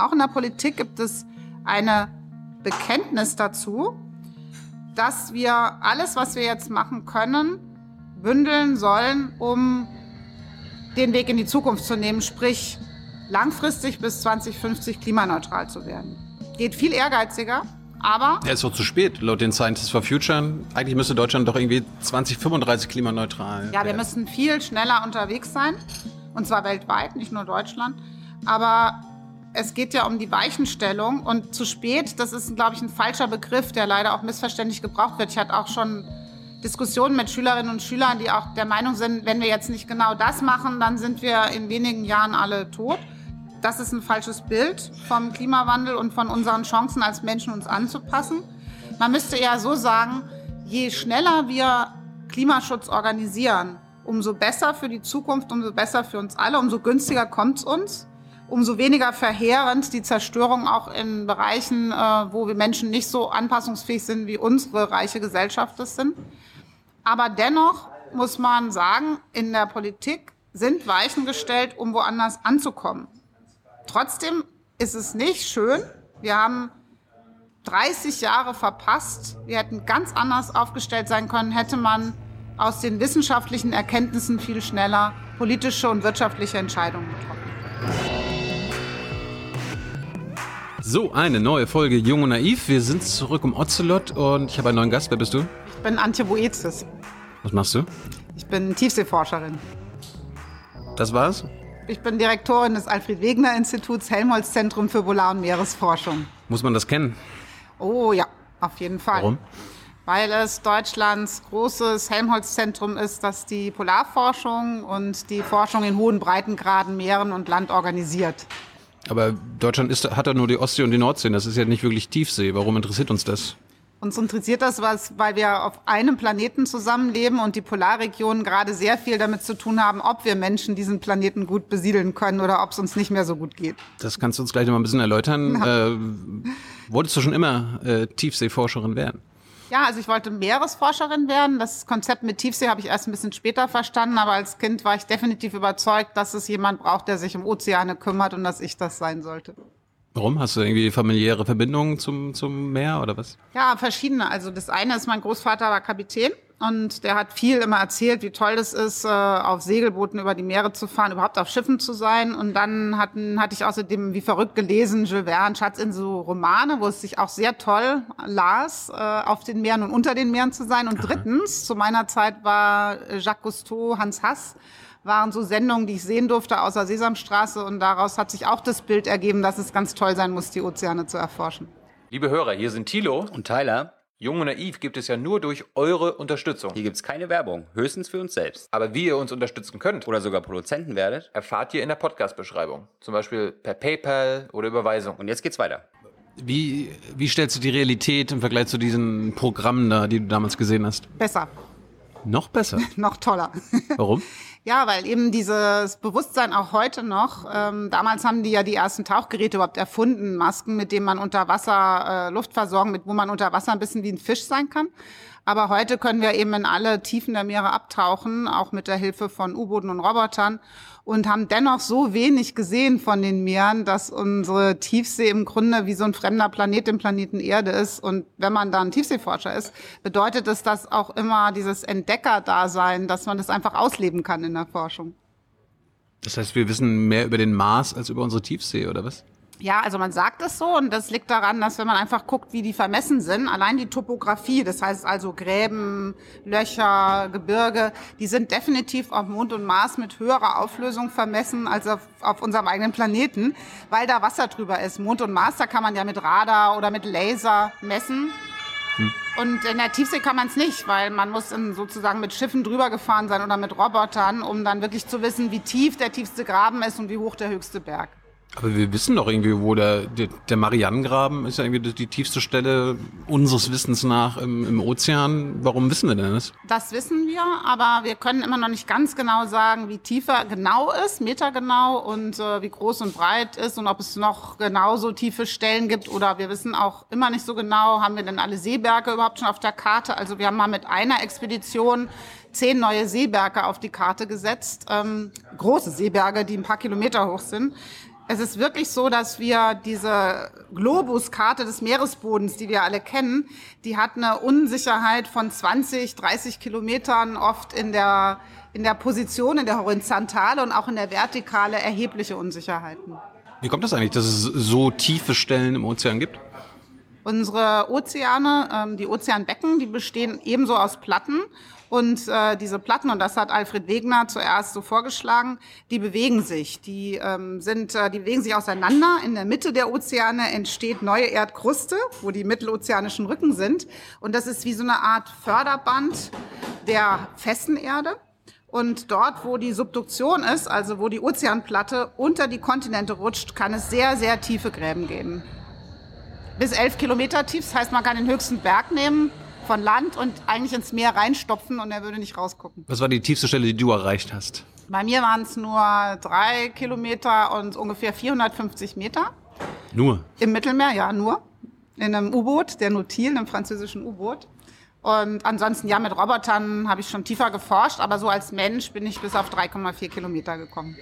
auch in der Politik gibt es eine Bekenntnis dazu, dass wir alles, was wir jetzt machen können, bündeln sollen, um den Weg in die Zukunft zu nehmen, sprich langfristig bis 2050 klimaneutral zu werden. Geht viel ehrgeiziger, aber. Ja, ist doch zu spät, laut den Scientists for Future. Eigentlich müsste Deutschland doch irgendwie 2035 klimaneutral. Ja, wir müssen viel schneller unterwegs sein. Und zwar weltweit, nicht nur Deutschland. Aber es geht ja um die Weichenstellung. Und zu spät, das ist, glaube ich, ein falscher Begriff, der leider auch missverständlich gebraucht wird. Ich hatte auch schon Diskussionen mit Schülerinnen und Schülern, die auch der Meinung sind, wenn wir jetzt nicht genau das machen, dann sind wir in wenigen Jahren alle tot. Das ist ein falsches Bild vom Klimawandel und von unseren Chancen als Menschen uns anzupassen. Man müsste eher so sagen, je schneller wir Klimaschutz organisieren, umso besser für die Zukunft, umso besser für uns alle, umso günstiger kommt es uns, umso weniger verheerend die Zerstörung auch in Bereichen, äh, wo wir Menschen nicht so anpassungsfähig sind, wie unsere reiche Gesellschaft es sind. Aber dennoch muss man sagen, in der Politik sind Weichen gestellt, um woanders anzukommen. Trotzdem ist es nicht schön. Wir haben 30 Jahre verpasst. Wir hätten ganz anders aufgestellt sein können, hätte man aus den wissenschaftlichen Erkenntnissen viel schneller politische und wirtschaftliche Entscheidungen getroffen. So, eine neue Folge Jung und Naiv. Wir sind zurück um Ocelot und ich habe einen neuen Gast. Wer bist du? Ich bin Antje Boezis. Was machst du? Ich bin Tiefseeforscherin. Das war's? Ich bin Direktorin des Alfred-Wegener-Instituts Helmholtz-Zentrum für Polar- und Meeresforschung. Muss man das kennen? Oh ja, auf jeden Fall. Warum? Weil es Deutschlands großes Helmholtz-Zentrum ist, das die Polarforschung und die Forschung in hohen Breitengraden, Meeren und Land organisiert. Aber Deutschland ist, hat ja nur die Ostsee und die Nordsee. Das ist ja nicht wirklich Tiefsee. Warum interessiert uns das? Uns interessiert das, was, weil wir auf einem Planeten zusammenleben und die Polarregionen gerade sehr viel damit zu tun haben, ob wir Menschen diesen Planeten gut besiedeln können oder ob es uns nicht mehr so gut geht. Das kannst du uns gleich noch mal ein bisschen erläutern. Ja. Äh, wolltest du schon immer äh, Tiefseeforscherin werden? Ja, also ich wollte Meeresforscherin werden. Das Konzept mit Tiefsee habe ich erst ein bisschen später verstanden, aber als Kind war ich definitiv überzeugt, dass es jemand braucht, der sich um Ozeane kümmert und dass ich das sein sollte. Warum? Hast du irgendwie familiäre Verbindungen zum, zum Meer oder was? Ja, verschiedene. Also das eine ist, mein Großvater war Kapitän und der hat viel immer erzählt, wie toll das ist, äh, auf Segelbooten über die Meere zu fahren, überhaupt auf Schiffen zu sein. Und dann hatten, hatte ich außerdem wie verrückt gelesen, Jules Verne, Schatz in so Romane, wo es sich auch sehr toll las, äh, auf den Meeren und unter den Meeren zu sein. Und drittens, zu meiner Zeit war Jacques Cousteau, Hans Hass waren so Sendungen, die ich sehen durfte außer Sesamstraße und daraus hat sich auch das Bild ergeben, dass es ganz toll sein muss, die Ozeane zu erforschen. Liebe Hörer, hier sind Thilo und Tyler. Jung und Naiv gibt es ja nur durch eure Unterstützung. Hier gibt es keine Werbung, höchstens für uns selbst. Aber wie ihr uns unterstützen könnt oder sogar Produzenten werdet, erfahrt ihr in der Podcast-Beschreibung. Zum Beispiel per PayPal oder Überweisung. Und jetzt geht's weiter. Wie, wie stellst du die Realität im Vergleich zu diesen Programmen da, die du damals gesehen hast? Besser. Noch besser? noch toller. Warum? Ja, weil eben dieses Bewusstsein auch heute noch, ähm, damals haben die ja die ersten Tauchgeräte überhaupt erfunden, Masken, mit denen man unter Wasser äh, Luft versorgen, mit wo man unter Wasser ein bisschen wie ein Fisch sein kann. Aber heute können wir eben in alle Tiefen der Meere abtauchen, auch mit der Hilfe von U-Booten und Robotern und haben dennoch so wenig gesehen von den Meeren, dass unsere Tiefsee im Grunde wie so ein fremder Planet im Planeten Erde ist. Und wenn man dann Tiefseeforscher ist, bedeutet es das auch immer dieses Entdeckerdasein, dass man das einfach ausleben kann in der Forschung. Das heißt, wir wissen mehr über den Mars als über unsere Tiefsee, oder was? Ja, also man sagt es so und das liegt daran, dass wenn man einfach guckt, wie die vermessen sind, allein die Topografie, das heißt also Gräben, Löcher, Gebirge, die sind definitiv auf Mond und Mars mit höherer Auflösung vermessen als auf, auf unserem eigenen Planeten, weil da Wasser drüber ist. Mond und Mars, da kann man ja mit Radar oder mit Laser messen. Hm. Und in der Tiefsee kann man es nicht, weil man muss in, sozusagen mit Schiffen drüber gefahren sein oder mit Robotern, um dann wirklich zu wissen, wie tief der tiefste Graben ist und wie hoch der höchste Berg. Aber wir wissen doch irgendwie, wo der, der, der Marianengraben ist ja irgendwie die tiefste Stelle unseres Wissens nach im, im Ozean. Warum wissen wir denn das? Das wissen wir, aber wir können immer noch nicht ganz genau sagen, wie tiefer genau ist, metergenau und äh, wie groß und breit ist und ob es noch genauso tiefe Stellen gibt oder wir wissen auch immer nicht so genau, haben wir denn alle Seeberge überhaupt schon auf der Karte? Also wir haben mal mit einer Expedition zehn neue Seeberge auf die Karte gesetzt, ähm, große Seeberge, die ein paar Kilometer hoch sind Es ist wirklich so, dass wir diese Globuskarte des Meeresbodens, die wir alle kennen, die hat eine Unsicherheit von 20, 30 Kilometern oft in der, in der Position, in der Horizontale und auch in der Vertikale erhebliche Unsicherheiten. Wie kommt das eigentlich, dass es so tiefe Stellen im Ozean gibt? Unsere Ozeane, ähm, die Ozeanbecken, die bestehen ebenso aus Platten und äh, diese Platten, und das hat Alfred Wegener zuerst so vorgeschlagen, die bewegen sich. Die, ähm, sind, äh, die bewegen sich auseinander. In der Mitte der Ozeane entsteht neue Erdkruste, wo die mittelozeanischen Rücken sind. Und das ist wie so eine Art Förderband der festen Erde. Und dort, wo die Subduktion ist, also wo die Ozeanplatte unter die Kontinente rutscht, kann es sehr, sehr tiefe Gräben geben. Bis elf Kilometer tief, das heißt, man kann den höchsten Berg nehmen, von Land und eigentlich ins Meer reinstopfen und er würde nicht rausgucken. Was war die tiefste Stelle, die du erreicht hast? Bei mir waren es nur drei Kilometer und ungefähr 450 Meter. Nur? Im Mittelmeer, ja, nur. In einem U-Boot, der Nautil, einem französischen U-Boot. Und ansonsten, ja, mit Robotern habe ich schon tiefer geforscht, aber so als Mensch bin ich bis auf 3,4 Kilometer gekommen.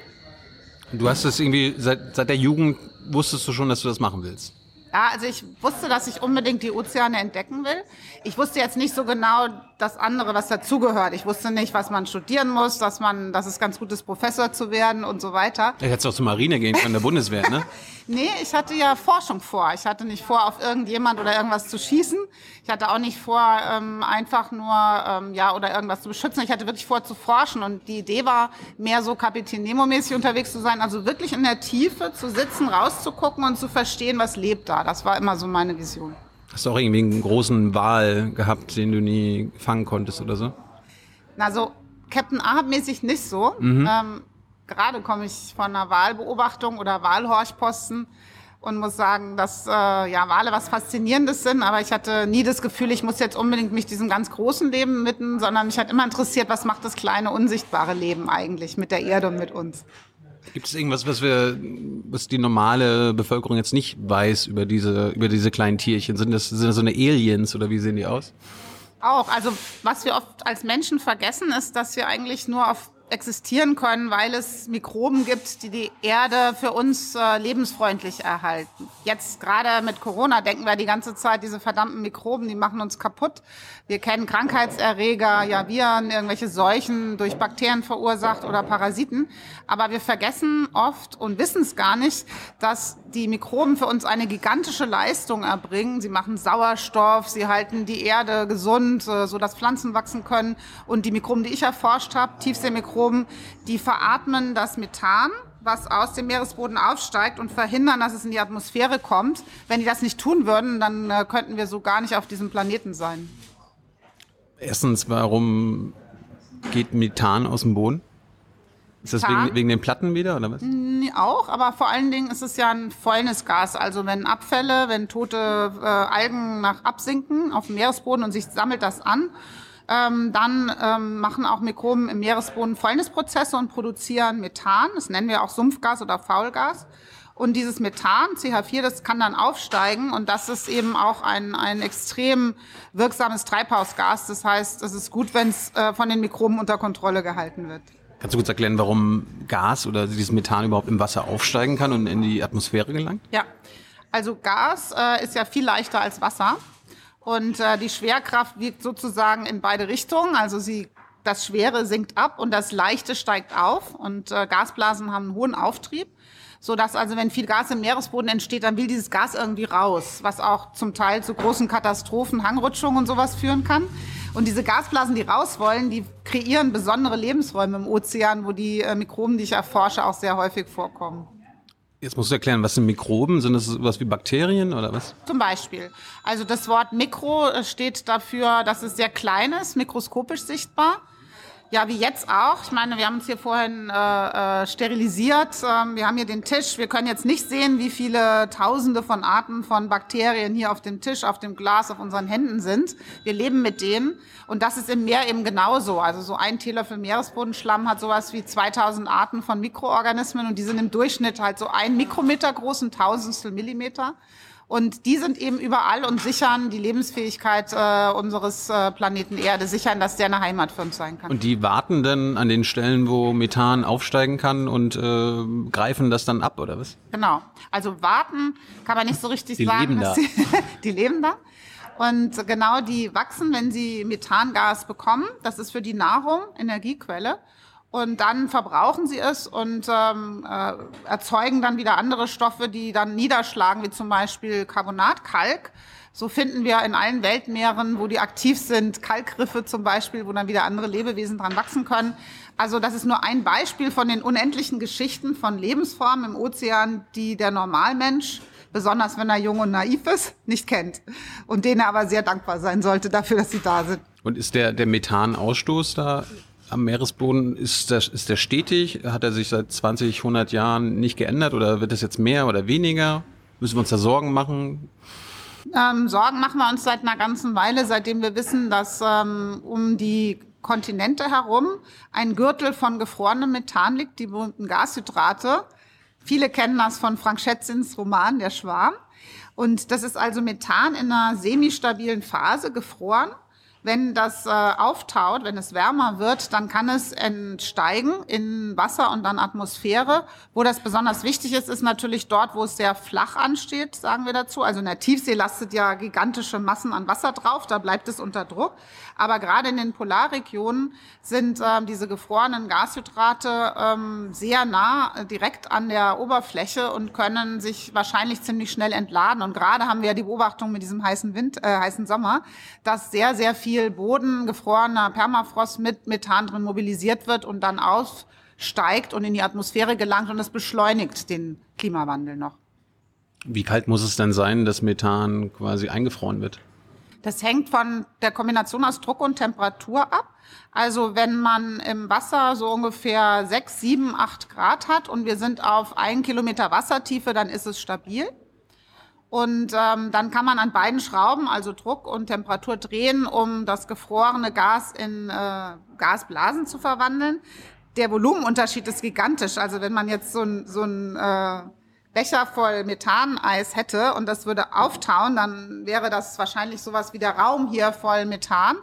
Du hast es irgendwie, seit, seit der Jugend wusstest du schon, dass du das machen willst? Ja, also ich wusste, dass ich unbedingt die Ozeane entdecken will. Ich wusste jetzt nicht so genau das andere, was dazugehört. Ich wusste nicht, was man studieren muss, dass man, dass es ganz gut ist, Professor zu werden und so weiter. Ja, hättest auch zur Marine gehen können, der Bundeswehr, ne? nee, ich hatte ja Forschung vor. Ich hatte nicht vor, auf irgendjemand oder irgendwas zu schießen. Ich hatte auch nicht vor, ähm, einfach nur, ähm, ja, oder irgendwas zu beschützen. Ich hatte wirklich vor, zu forschen. Und die Idee war, mehr so Kapitän Nemo-mäßig unterwegs zu sein. Also wirklich in der Tiefe zu sitzen, rauszugucken und zu verstehen, was lebt da. Das war immer so meine Vision. Hast du auch irgendwie einen großen Wal gehabt, den du nie fangen konntest oder so? Na, so Captain Ahab-mäßig nicht so. Mhm. Ähm, gerade komme ich von einer Wahlbeobachtung oder Wahlhorchposten und muss sagen, dass äh, ja Wale was Faszinierendes sind, aber ich hatte nie das Gefühl, ich muss jetzt unbedingt mich diesem ganz großen Leben mitten, sondern mich hat immer interessiert, was macht das kleine unsichtbare Leben eigentlich mit der Erde und mit uns. Gibt es irgendwas, was wir, was die normale Bevölkerung jetzt nicht weiß über diese, über diese kleinen Tierchen? Sind das, sind das so eine Aliens oder wie sehen die aus? Auch. Also was wir oft als Menschen vergessen, ist, dass wir eigentlich nur auf existieren können, weil es Mikroben gibt, die die Erde für uns äh, lebensfreundlich erhalten. Jetzt gerade mit Corona denken wir die ganze Zeit, diese verdammten Mikroben, die machen uns kaputt. Wir kennen Krankheitserreger, ja Viren, irgendwelche Seuchen durch Bakterien verursacht oder Parasiten. Aber wir vergessen oft und wissen es gar nicht, dass die Mikroben für uns eine gigantische Leistung erbringen. Sie machen Sauerstoff, sie halten die Erde gesund, äh, so dass Pflanzen wachsen können. Und die Mikroben, die ich erforscht habe, Tiefseemikroben, Mikroben, die veratmen das Methan, was aus dem Meeresboden aufsteigt und verhindern, dass es in die Atmosphäre kommt. Wenn die das nicht tun würden, dann äh, könnten wir so gar nicht auf diesem Planeten sein. Erstens, warum geht Methan aus dem Boden? Ist das wegen, wegen, den Platten wieder oder was? Nee, auch, aber vor allen Dingen ist es ja ein Fäulnisgas. Also wenn Abfälle, wenn tote äh, Algen nach absinken auf dem Meeresboden und sich sammelt das an ähm, dann ähm, machen auch Mikroben im Meeresboden Fäulnisprozesse und produzieren Methan. Das nennen wir auch Sumpfgas oder Faulgas. Und dieses Methan, CH4, das kann dann aufsteigen und das ist eben auch ein, ein extrem wirksames Treibhausgas. Das heißt, es ist gut, wenn es äh, von den Mikroben unter Kontrolle gehalten wird. Kannst du kurz erklären, warum Gas oder dieses Methan überhaupt im Wasser aufsteigen kann und in die Atmosphäre gelangt? Ja, also Gas äh, ist ja viel leichter als Wasser. Und äh, die Schwerkraft wirkt sozusagen in beide Richtungen. Also sie, das Schwere sinkt ab und das Leichte steigt auf. Und äh, Gasblasen haben einen hohen Auftrieb. So dass also, wenn viel Gas im Meeresboden entsteht, dann will dieses Gas irgendwie raus, was auch zum Teil zu großen Katastrophen, Hangrutschungen und sowas führen kann. Und diese Gasblasen, die raus wollen, die kreieren besondere Lebensräume im Ozean, wo die äh, Mikroben, die ich erforsche, auch sehr häufig vorkommen. Jetzt musst du erklären, was sind Mikroben? Sind das sowas wie Bakterien oder was? Zum Beispiel. Also das Wort Mikro äh, steht dafür, dass es sehr klein ist, mikroskopisch sichtbar. Ja, wie jetzt auch. Ich meine, wir haben uns hier vorhin äh, äh, sterilisiert. Ähm, wir haben hier den Tisch. Wir können jetzt nicht sehen, wie viele Tausende von Arten von Bakterien hier auf dem Tisch, auf dem Glas, auf unseren Händen sind. Wir leben mit denen. Und das ist im Meer eben genauso. Also so ein Teelöffel Meeresbodenschlamm hat sowas wie 2000 Arten von Mikroorganismen und die sind im Durchschnitt halt so ein Mikrometer groß, ein Tausendstel Millimeter. Und die sind eben überall und sichern die Lebensfähigkeit äh, unseres äh, Planeten Erde, sichern, dass der eine Heimat für uns sein kann. Und die warten dann an den Stellen, wo Methan aufsteigen kann und äh, greifen das dann ab, oder was? Genau. Also warten kann man nicht so richtig Die sagen. leben da. Die, die leben da. Und genau die wachsen, wenn sie Methangas bekommen. Das ist für die Nahrung, Energiequelle. Und dann verbrauchen sie es und ähm, äh, erzeugen dann wieder andere Stoffe, die dann niederschlagen, wie zum Beispiel Carbonat, Kalk. So finden wir in allen Weltmeeren, wo die aktiv sind, Kalkriffe zum Beispiel, wo dann wieder andere Lebewesen dran wachsen können. Also das ist nur ein Beispiel von den unendlichen Geschichten von Lebensformen im Ozean, die der Normalmensch, besonders wenn er jung und naiv ist, nicht kennt. Und denen er aber sehr dankbar sein sollte dafür, dass sie da sind. Und ist der, der Methanausstoß da am Meeresboden, ist der, ist der stetig? Hat er sich seit 20, 100 Jahren nicht geändert oder wird es jetzt mehr oder weniger? Müssen wir uns da Sorgen machen? Ähm, Sorgen machen wir uns seit einer ganzen Weile, seitdem wir wissen, dass ähm, um die Kontinente herum ein Gürtel von gefrorenem Methan liegt, die berühmten Gashydrate. Viele kennen das von Frank Schätzins Roman Der Schwarm. Und das ist also Methan in einer semistabilen Phase, gefroren. Wenn das äh, auftaut, wenn es wärmer wird, dann kann es entsteigen in Wasser und dann Atmosphäre. Wo das besonders wichtig ist, ist natürlich dort, wo es sehr flach ansteht, sagen wir dazu. Also in der Tiefsee lastet ja gigantische Massen an Wasser drauf, da bleibt es unter Druck. Aber gerade in den Polarregionen sind ähm, diese gefrorenen Gashydrate ähm, sehr nah äh, direkt an der Oberfläche und können sich wahrscheinlich ziemlich schnell entladen. Und gerade haben wir ja die Beobachtung mit diesem heißen Wind, äh, heißen Sommer, dass sehr, sehr viel Boden, gefrorener Permafrost mit Methan drin mobilisiert wird und dann aufsteigt und in die Atmosphäre gelangt und das beschleunigt den Klimawandel noch. Wie kalt muss es denn sein, dass Methan quasi eingefroren wird? Das hängt von der Kombination aus Druck und Temperatur ab. Also wenn man im Wasser so ungefähr sechs, sieben, acht Grad hat und wir sind auf ein Kilometer Wassertiefe, dann ist es stabil. Und ähm, dann kann man an beiden Schrauben, also Druck und Temperatur, drehen, um das gefrorene Gas in äh, Gasblasen zu verwandeln. Der Volumenunterschied ist gigantisch. Also wenn man jetzt so ein, so ein äh, Becher voll Methaneis hätte und das würde auftauen, dann wäre das wahrscheinlich sowas wie der Raum hier voll Methan.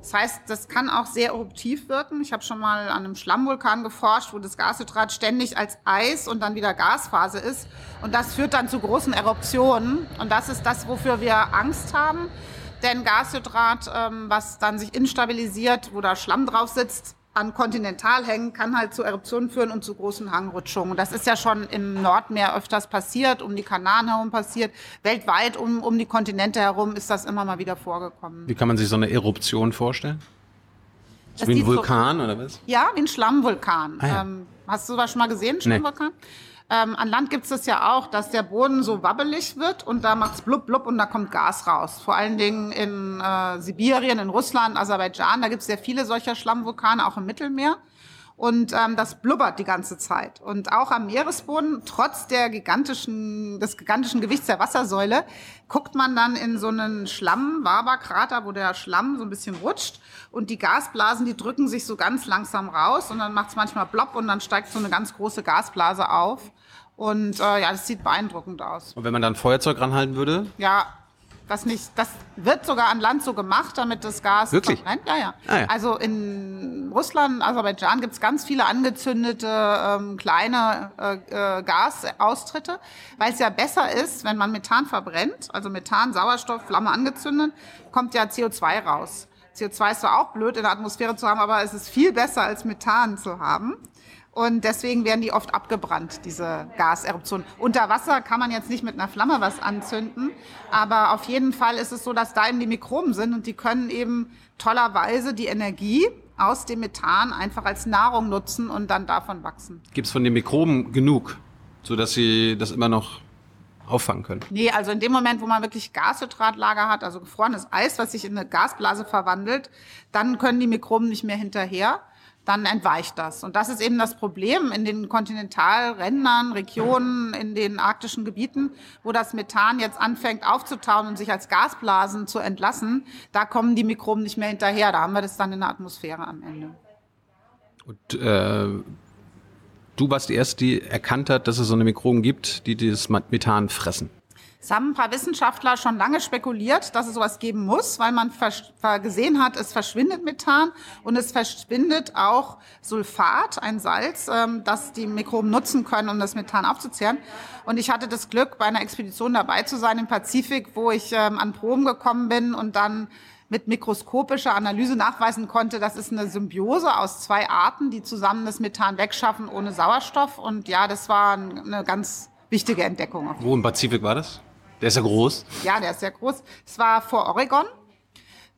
Das heißt, das kann auch sehr eruptiv wirken. Ich habe schon mal an einem Schlammvulkan geforscht, wo das Gashydrat ständig als Eis und dann wieder Gasphase ist. Und das führt dann zu großen Eruptionen. Und das ist das, wofür wir Angst haben. Denn Gashydrat, ähm, was dann sich instabilisiert, wo da Schlamm drauf sitzt, an Kontinentalhängen kann halt zu Eruptionen führen und zu großen Hangrutschungen. Das ist ja schon im Nordmeer öfters passiert, um die Kanaren herum passiert. Weltweit um, um die Kontinente herum ist das immer mal wieder vorgekommen. Wie kann man sich so eine Eruption vorstellen? Das wie ein sieht so- Vulkan oder was? Ja, wie ein Schlammvulkan. Ah, ja. ähm, hast du das schon mal gesehen, Schlammvulkan? Ähm, an Land gibt es das ja auch, dass der Boden so wabbelig wird und da macht's blub blub und da kommt Gas raus. Vor allen Dingen in äh, Sibirien, in Russland, Aserbaidschan, da gibt es sehr viele solcher Schlammvulkane, auch im Mittelmeer. Und ähm, das blubbert die ganze Zeit. Und auch am Meeresboden, trotz der gigantischen, des gigantischen Gewichts der Wassersäule, guckt man dann in so einen Schlamm-Waberkrater, wo der Schlamm so ein bisschen rutscht. Und die Gasblasen, die drücken sich so ganz langsam raus. Und dann macht es manchmal plopp und dann steigt so eine ganz große Gasblase auf. Und äh, ja, das sieht beeindruckend aus. Und wenn man dann Feuerzeug ranhalten würde? Ja, das nicht, das wird sogar an Land so gemacht, damit das Gas Wirklich? verbrennt. Ja, ja. Ah, ja. Also in Russland, Aserbaidschan gibt's ganz viele angezündete ähm, kleine äh, äh, Gasaustritte, weil es ja besser ist, wenn man Methan verbrennt, also Methan, Sauerstoff, Flamme angezündet, kommt ja CO2 raus. CO2 ist zwar auch blöd in der Atmosphäre zu haben, aber es ist viel besser als Methan zu haben. Und deswegen werden die oft abgebrannt, diese Gaseruptionen. Unter Wasser kann man jetzt nicht mit einer Flamme was anzünden, aber auf jeden Fall ist es so, dass da eben die Mikroben sind und die können eben tollerweise die Energie aus dem Methan einfach als Nahrung nutzen und dann davon wachsen. Gibt es von den Mikroben genug, sodass sie das immer noch auffangen können? Nee, also in dem Moment, wo man wirklich Gashydratlager hat, also gefrorenes Eis, was sich in eine Gasblase verwandelt, dann können die Mikroben nicht mehr hinterher. Dann entweicht das. Und das ist eben das Problem in den Kontinentalrändern, Regionen, in den arktischen Gebieten, wo das Methan jetzt anfängt aufzutauen und sich als Gasblasen zu entlassen. Da kommen die Mikroben nicht mehr hinterher. Da haben wir das dann in der Atmosphäre am Ende. Und äh, du warst die Erste, die erkannt hat, dass es so eine Mikroben gibt, die dieses Methan fressen. Es haben ein paar Wissenschaftler schon lange spekuliert, dass es sowas geben muss, weil man gesehen hat, es verschwindet Methan und es verschwindet auch Sulfat, ein Salz, ähm, das die Mikroben nutzen können, um das Methan aufzuzehren. Und ich hatte das Glück, bei einer Expedition dabei zu sein im Pazifik, wo ich ähm, an Proben gekommen bin und dann mit mikroskopischer Analyse nachweisen konnte, das ist eine Symbiose aus zwei Arten, die zusammen das Methan wegschaffen ohne Sauerstoff. Und ja, das war eine ganz wichtige Entdeckung. Wo im Pazifik war das? Der ist ja groß. Ja, der ist sehr groß. Es war vor Oregon.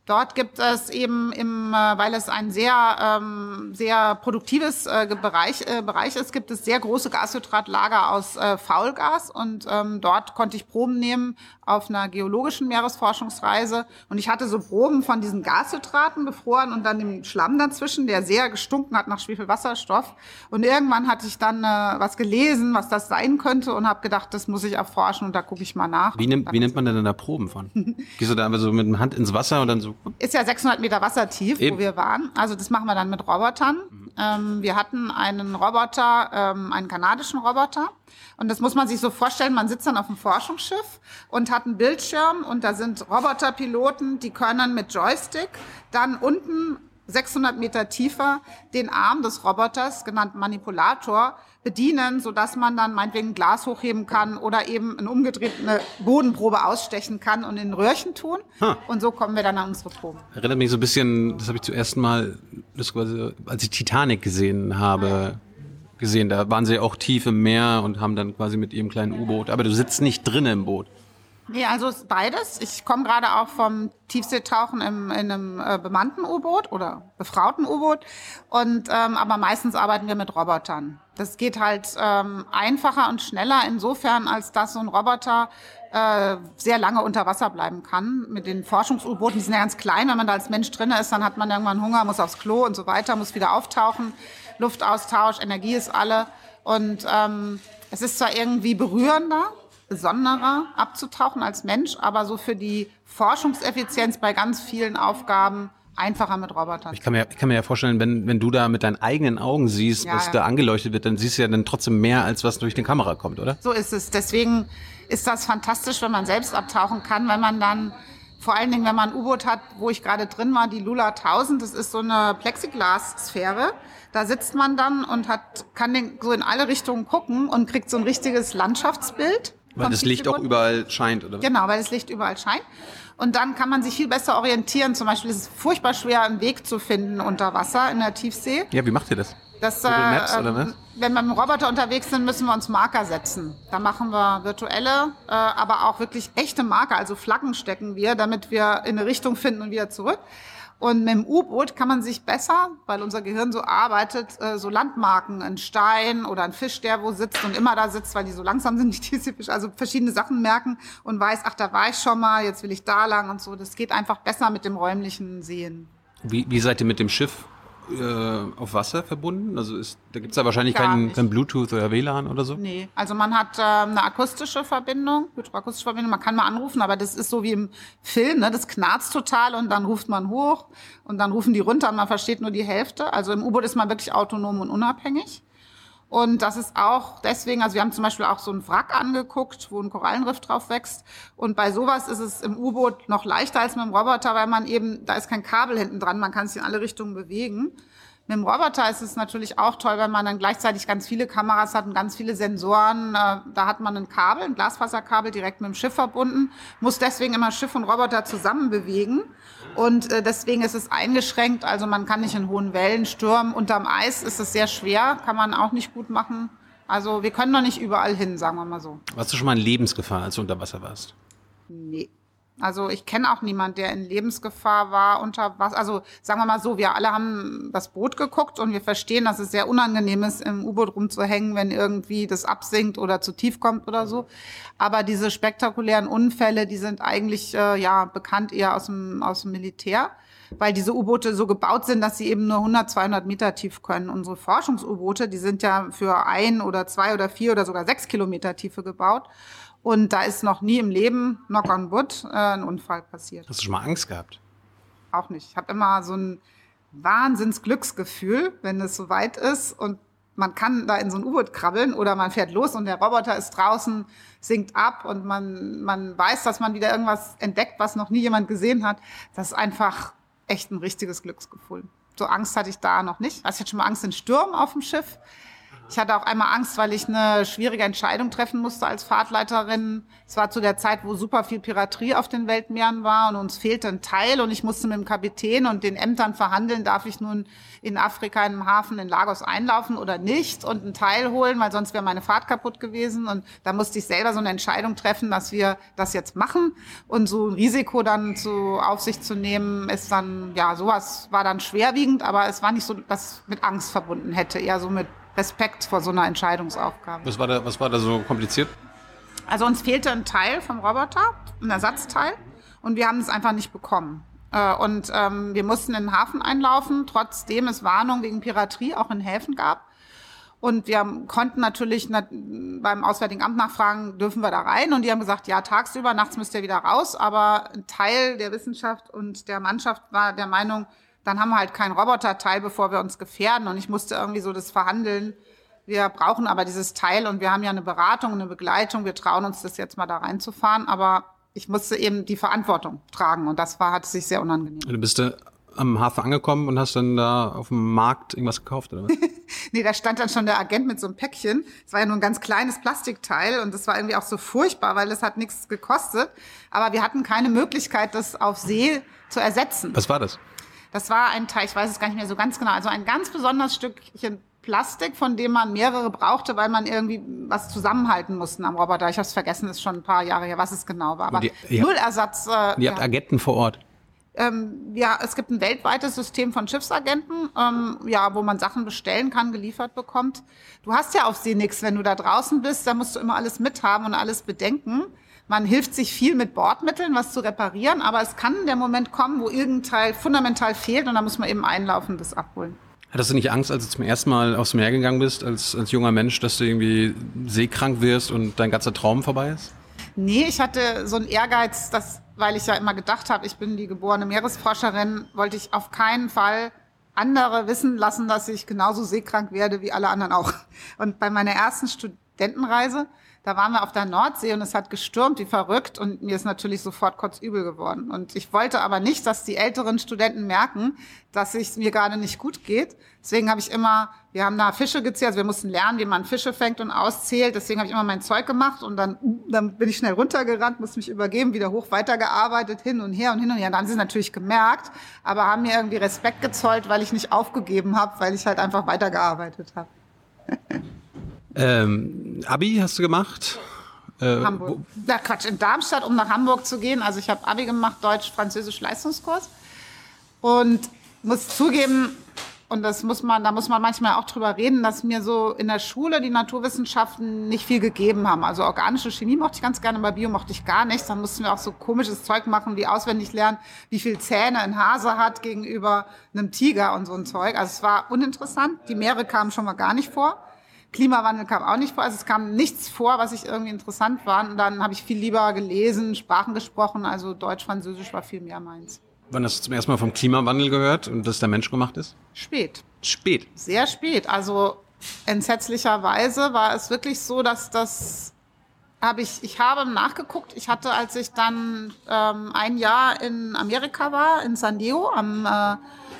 Dort gibt es eben, im, äh, weil es ein sehr, ähm, sehr produktives äh, Bereich, äh, Bereich ist, gibt es sehr große Gashydratlager aus äh, Faulgas und ähm, dort konnte ich Proben nehmen auf einer geologischen Meeresforschungsreise und ich hatte so Proben von diesen Gashydraten befroren und dann dem Schlamm dazwischen, der sehr gestunken hat nach Schwefelwasserstoff und irgendwann hatte ich dann äh, was gelesen, was das sein könnte und habe gedacht, das muss ich erforschen und da gucke ich mal nach. Wie nimmt, wie nimmt man denn da Proben von? Gehst du da einfach so mit der Hand ins Wasser und dann so ist ja 600 Meter wassertief, Eben. wo wir waren. Also das machen wir dann mit Robotern. Mhm. Ähm, wir hatten einen Roboter, ähm, einen kanadischen Roboter. Und das muss man sich so vorstellen, man sitzt dann auf dem Forschungsschiff und hat einen Bildschirm und da sind Roboterpiloten, die können mit Joystick dann unten 600 Meter tiefer den Arm des Roboters, genannt Manipulator, bedienen, sodass man dann meinetwegen ein Glas hochheben kann oder eben eine umgedrehte Bodenprobe ausstechen kann und in Röhrchen tun. Huh. Und so kommen wir dann an unsere Proben. Erinnert mich so ein bisschen, das habe ich zum ersten Mal, das als ich Titanic gesehen habe, gesehen. Da waren sie auch tief im Meer und haben dann quasi mit ihrem kleinen U-Boot. Aber du sitzt nicht drin im Boot. Nee, also beides. Ich komme gerade auch vom Tiefseetauchen im, in einem äh, bemannten U-Boot oder befrauten U-Boot. Und ähm, aber meistens arbeiten wir mit Robotern. Das geht halt ähm, einfacher und schneller insofern, als dass so ein Roboter äh, sehr lange unter Wasser bleiben kann. Mit den Forschungs-U-Booten, die sind ja ganz klein. Wenn man da als Mensch drin ist, dann hat man irgendwann Hunger, muss aufs Klo und so weiter, muss wieder auftauchen. Luftaustausch, Energie ist alle. Und ähm, es ist zwar irgendwie berührender, besonderer abzutauchen als Mensch, aber so für die Forschungseffizienz bei ganz vielen Aufgaben einfacher mit Robotern. Ich kann mir, ich kann mir ja vorstellen, wenn, wenn du da mit deinen eigenen Augen siehst, ja, was ja. da angeleuchtet wird, dann siehst du ja dann trotzdem mehr, als was durch die Kamera kommt, oder? So ist es. Deswegen ist das fantastisch, wenn man selbst abtauchen kann, wenn man dann vor allen Dingen, wenn man ein U-Boot hat, wo ich gerade drin war, die Lula 1000, das ist so eine Plexiglas-Sphäre. Da sitzt man dann und hat, kann den, so in alle Richtungen gucken und kriegt so ein richtiges Landschaftsbild. Weil das Licht auch überall scheint, oder? Genau, weil das Licht überall scheint. Und dann kann man sich viel besser orientieren. Zum Beispiel ist es furchtbar schwer, einen Weg zu finden unter Wasser in der Tiefsee. Ja, wie macht ihr das? Das, äh, Maps, oder was? Wenn wir mit dem Roboter unterwegs sind, müssen wir uns Marker setzen. Da machen wir virtuelle, äh, aber auch wirklich echte Marker, also Flaggen stecken wir, damit wir in eine Richtung finden und wieder zurück. Und mit dem U-Boot kann man sich besser, weil unser Gehirn so arbeitet, äh, so Landmarken, ein Stein oder ein Fisch, der wo sitzt und immer da sitzt, weil die so langsam sind, die Fische, also verschiedene Sachen merken und weiß, ach, da war ich schon mal, jetzt will ich da lang und so. Das geht einfach besser mit dem räumlichen Sehen. Wie, wie seid ihr mit dem Schiff äh, auf Wasser verbunden? Also ist, da gibt es ja wahrscheinlich kein, kein, Bluetooth oder WLAN oder so? Nee, also man hat äh, eine akustische Verbindung, hydroakustische Verbindung, man kann mal anrufen, aber das ist so wie im Film, ne? das knarzt total und dann ruft man hoch und dann rufen die runter und man versteht nur die Hälfte. Also im U-Boot ist man wirklich autonom und unabhängig. Und das ist auch deswegen, also wir haben zum Beispiel auch so ein Wrack angeguckt, wo ein Korallenriff drauf wächst. Und bei sowas ist es im U-Boot noch leichter als mit dem Roboter, weil man eben, da ist kein Kabel hinten dran, man kann sich in alle Richtungen bewegen. Mit dem Roboter ist es natürlich auch toll, wenn man dann gleichzeitig ganz viele Kameras hat und ganz viele Sensoren. Äh, da hat man ein Kabel, ein Glasfaserkabel direkt mit dem Schiff verbunden, muss deswegen immer Schiff und Roboter zusammen bewegen. Und äh, deswegen ist es eingeschränkt. Also man kann nicht in hohen Wellen stürmen. Unterm Eis ist es sehr schwer, kann man auch nicht gut machen. Also wir können noch nicht überall hin, sagen wir mal so. Warst du schon mal in Lebensgefahr, als du unter Wasser warst? Nee. Also ich kenne auch niemand, der in Lebensgefahr war unter Wasser. Also sagen wir mal so, wir alle haben das Boot geguckt und wir verstehen, dass es sehr unangenehm ist, im U-Boot rumzuhängen, wenn irgendwie das absinkt oder zu tief kommt oder so. Aber diese spektakulären Unfälle, die sind eigentlich äh, ja bekannt eher aus dem, aus dem Militär weil diese U-Boote so gebaut sind, dass sie eben nur 100, 200 Meter tief können. Unsere Forschungs-U-Boote, die sind ja für ein oder zwei oder vier oder sogar sechs Kilometer Tiefe gebaut. Und da ist noch nie im Leben, knock on wood, äh, ein Unfall passiert. Hast du schon mal Angst gehabt? Auch nicht. Ich habe immer so ein Wahnsinnsglücksgefühl, wenn es so weit ist und man kann da in so ein U-Boot krabbeln oder man fährt los und der Roboter ist draußen, sinkt ab und man, man weiß, dass man wieder irgendwas entdeckt, was noch nie jemand gesehen hat. Das ist einfach echt ein richtiges Glücksgefühl. So Angst hatte ich da noch nicht. Also ich hatte schon mal Angst in Stürmen auf dem Schiff. Ich hatte auch einmal Angst, weil ich eine schwierige Entscheidung treffen musste als Fahrtleiterin. Es war zu der Zeit, wo super viel Piraterie auf den Weltmeeren war und uns fehlte ein Teil und ich musste mit dem Kapitän und den Ämtern verhandeln, darf ich nun in Afrika in einem Hafen in Lagos einlaufen oder nicht und einen Teil holen, weil sonst wäre meine Fahrt kaputt gewesen. Und da musste ich selber so eine Entscheidung treffen, dass wir das jetzt machen. Und so ein Risiko dann zu, auf sich zu nehmen, ist dann, ja, sowas war dann schwerwiegend, aber es war nicht so, dass mit Angst verbunden hätte, eher so mit Respekt vor so einer Entscheidungsaufgabe. Was war da, was war da so kompliziert? Also uns fehlte ein Teil vom Roboter, ein Ersatzteil, und wir haben es einfach nicht bekommen. Äh, und ähm, wir mussten in den Hafen einlaufen, trotzdem es Warnungen wegen Piraterie auch in Häfen gab. Und wir konnten natürlich beim Auswärtigen Amt nachfragen, dürfen wir da rein? Und die haben gesagt, ja, tagsüber, nachts müsst ihr wieder raus. Aber ein Teil der Wissenschaft und der Mannschaft war der Meinung, dann haben wir halt kein Roboterteil, bevor wir uns gefährden. Und ich musste irgendwie so das verhandeln. Wir brauchen aber dieses Teil und wir haben ja eine Beratung, eine Begleitung. Wir trauen uns das jetzt mal da reinzufahren. Aber ich musste eben die Verantwortung tragen und das war, hat sich sehr unangenehm. Du bist äh, am Hafen angekommen und hast dann da auf dem Markt irgendwas gekauft, oder was? nee, da stand dann schon der Agent mit so einem Päckchen. Es war ja nur ein ganz kleines Plastikteil und das war irgendwie auch so furchtbar, weil es hat nichts gekostet. Aber wir hatten keine Möglichkeit, das auf See zu ersetzen. Was war das? Das war ein Teil, ich weiß es gar nicht mehr so ganz genau, also ein ganz besonderes Stückchen Plastik, von dem man mehrere brauchte, weil man irgendwie was zusammenhalten musste am Roboter. Ich habe es vergessen, ist schon ein paar Jahre her, was es genau war. Aber die, null Ersatz. Äh, ihr habt Agenten vor Ort. Ähm, ja, es gibt ein weltweites System von Schiffsagenten, ähm, ja, wo man Sachen bestellen kann, geliefert bekommt. Du hast ja auf See nichts, wenn du da draußen bist, da musst du immer alles mithaben und alles bedenken. Man hilft sich viel mit Bordmitteln, was zu reparieren, aber es kann der Moment kommen, wo irgendein Teil fundamental fehlt und da muss man eben einlaufen, das abholen. Hattest du nicht Angst, als du zum ersten Mal aufs Meer gegangen bist, als, als junger Mensch, dass du irgendwie seekrank wirst und dein ganzer Traum vorbei ist? Nee, ich hatte so einen Ehrgeiz, dass, weil ich ja immer gedacht habe, ich bin die geborene Meeresforscherin, wollte ich auf keinen Fall andere wissen lassen, dass ich genauso seekrank werde wie alle anderen auch. Und bei meiner ersten Studentenreise da waren wir auf der Nordsee und es hat gestürmt wie verrückt und mir ist natürlich sofort kotzübel geworden. Und ich wollte aber nicht, dass die älteren Studenten merken, dass es mir gerade nicht gut geht. Deswegen habe ich immer, wir haben da Fische gezählt, also wir mussten lernen, wie man Fische fängt und auszählt. Deswegen habe ich immer mein Zeug gemacht und dann, dann bin ich schnell runtergerannt, musste mich übergeben, wieder hoch weitergearbeitet, hin und her und hin und her. Dann haben sie es natürlich gemerkt, aber haben mir irgendwie Respekt gezollt, weil ich nicht aufgegeben habe, weil ich halt einfach weitergearbeitet habe. Ähm, Abi hast du gemacht? Äh, Hamburg. Na Quatsch, in Darmstadt, um nach Hamburg zu gehen. Also ich habe Abi gemacht, Deutsch, Französisch, Leistungskurs. Und muss zugeben, und das muss man, da muss man manchmal auch drüber reden, dass mir so in der Schule die Naturwissenschaften nicht viel gegeben haben. Also organische Chemie mochte ich ganz gerne, aber Bio mochte ich gar nicht. Dann mussten wir auch so komisches Zeug machen, wie auswendig lernen, wie viel Zähne ein Hase hat gegenüber einem Tiger und so ein Zeug. Also es war uninteressant. Die Meere kamen schon mal gar nicht vor. Klimawandel kam auch nicht vor. Also es kam nichts vor, was ich irgendwie interessant war. Und dann habe ich viel lieber gelesen, Sprachen gesprochen. Also Deutsch, Französisch war viel mehr meins. Wann hast du zum ersten Mal vom Klimawandel gehört und dass der Mensch gemacht ist? Spät. Spät? Sehr spät. Also entsetzlicherweise war es wirklich so, dass das habe ich, ich habe nachgeguckt. Ich hatte, als ich dann ähm, ein Jahr in Amerika war, in San Diego, am äh,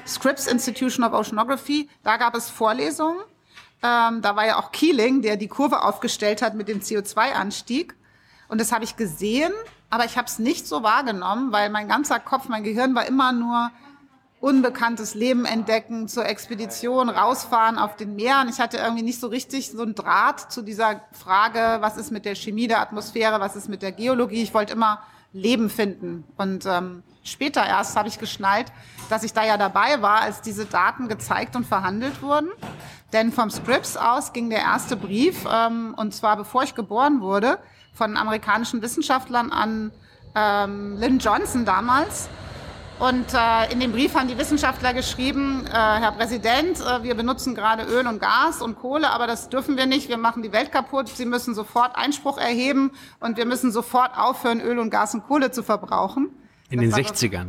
Scripps Institution of Oceanography, da gab es Vorlesungen ähm, da war ja auch Keeling, der die Kurve aufgestellt hat mit dem CO2-Anstieg. Und das habe ich gesehen, aber ich habe es nicht so wahrgenommen, weil mein ganzer Kopf, mein Gehirn war immer nur unbekanntes Leben entdecken, zur Expedition, rausfahren auf den Meeren. Ich hatte irgendwie nicht so richtig so einen Draht zu dieser Frage, was ist mit der Chemie der Atmosphäre, was ist mit der Geologie. Ich wollte immer Leben finden. Und ähm, später erst habe ich geschnallt, dass ich da ja dabei war, als diese Daten gezeigt und verhandelt wurden. Denn vom Scripps aus ging der erste Brief, ähm, und zwar bevor ich geboren wurde, von amerikanischen Wissenschaftlern an ähm, Lynn Johnson damals. Und äh, in dem Brief haben die Wissenschaftler geschrieben, äh, Herr Präsident, äh, wir benutzen gerade Öl und Gas und Kohle, aber das dürfen wir nicht, wir machen die Welt kaputt, Sie müssen sofort Einspruch erheben und wir müssen sofort aufhören, Öl und Gas und Kohle zu verbrauchen. In das den 60ern.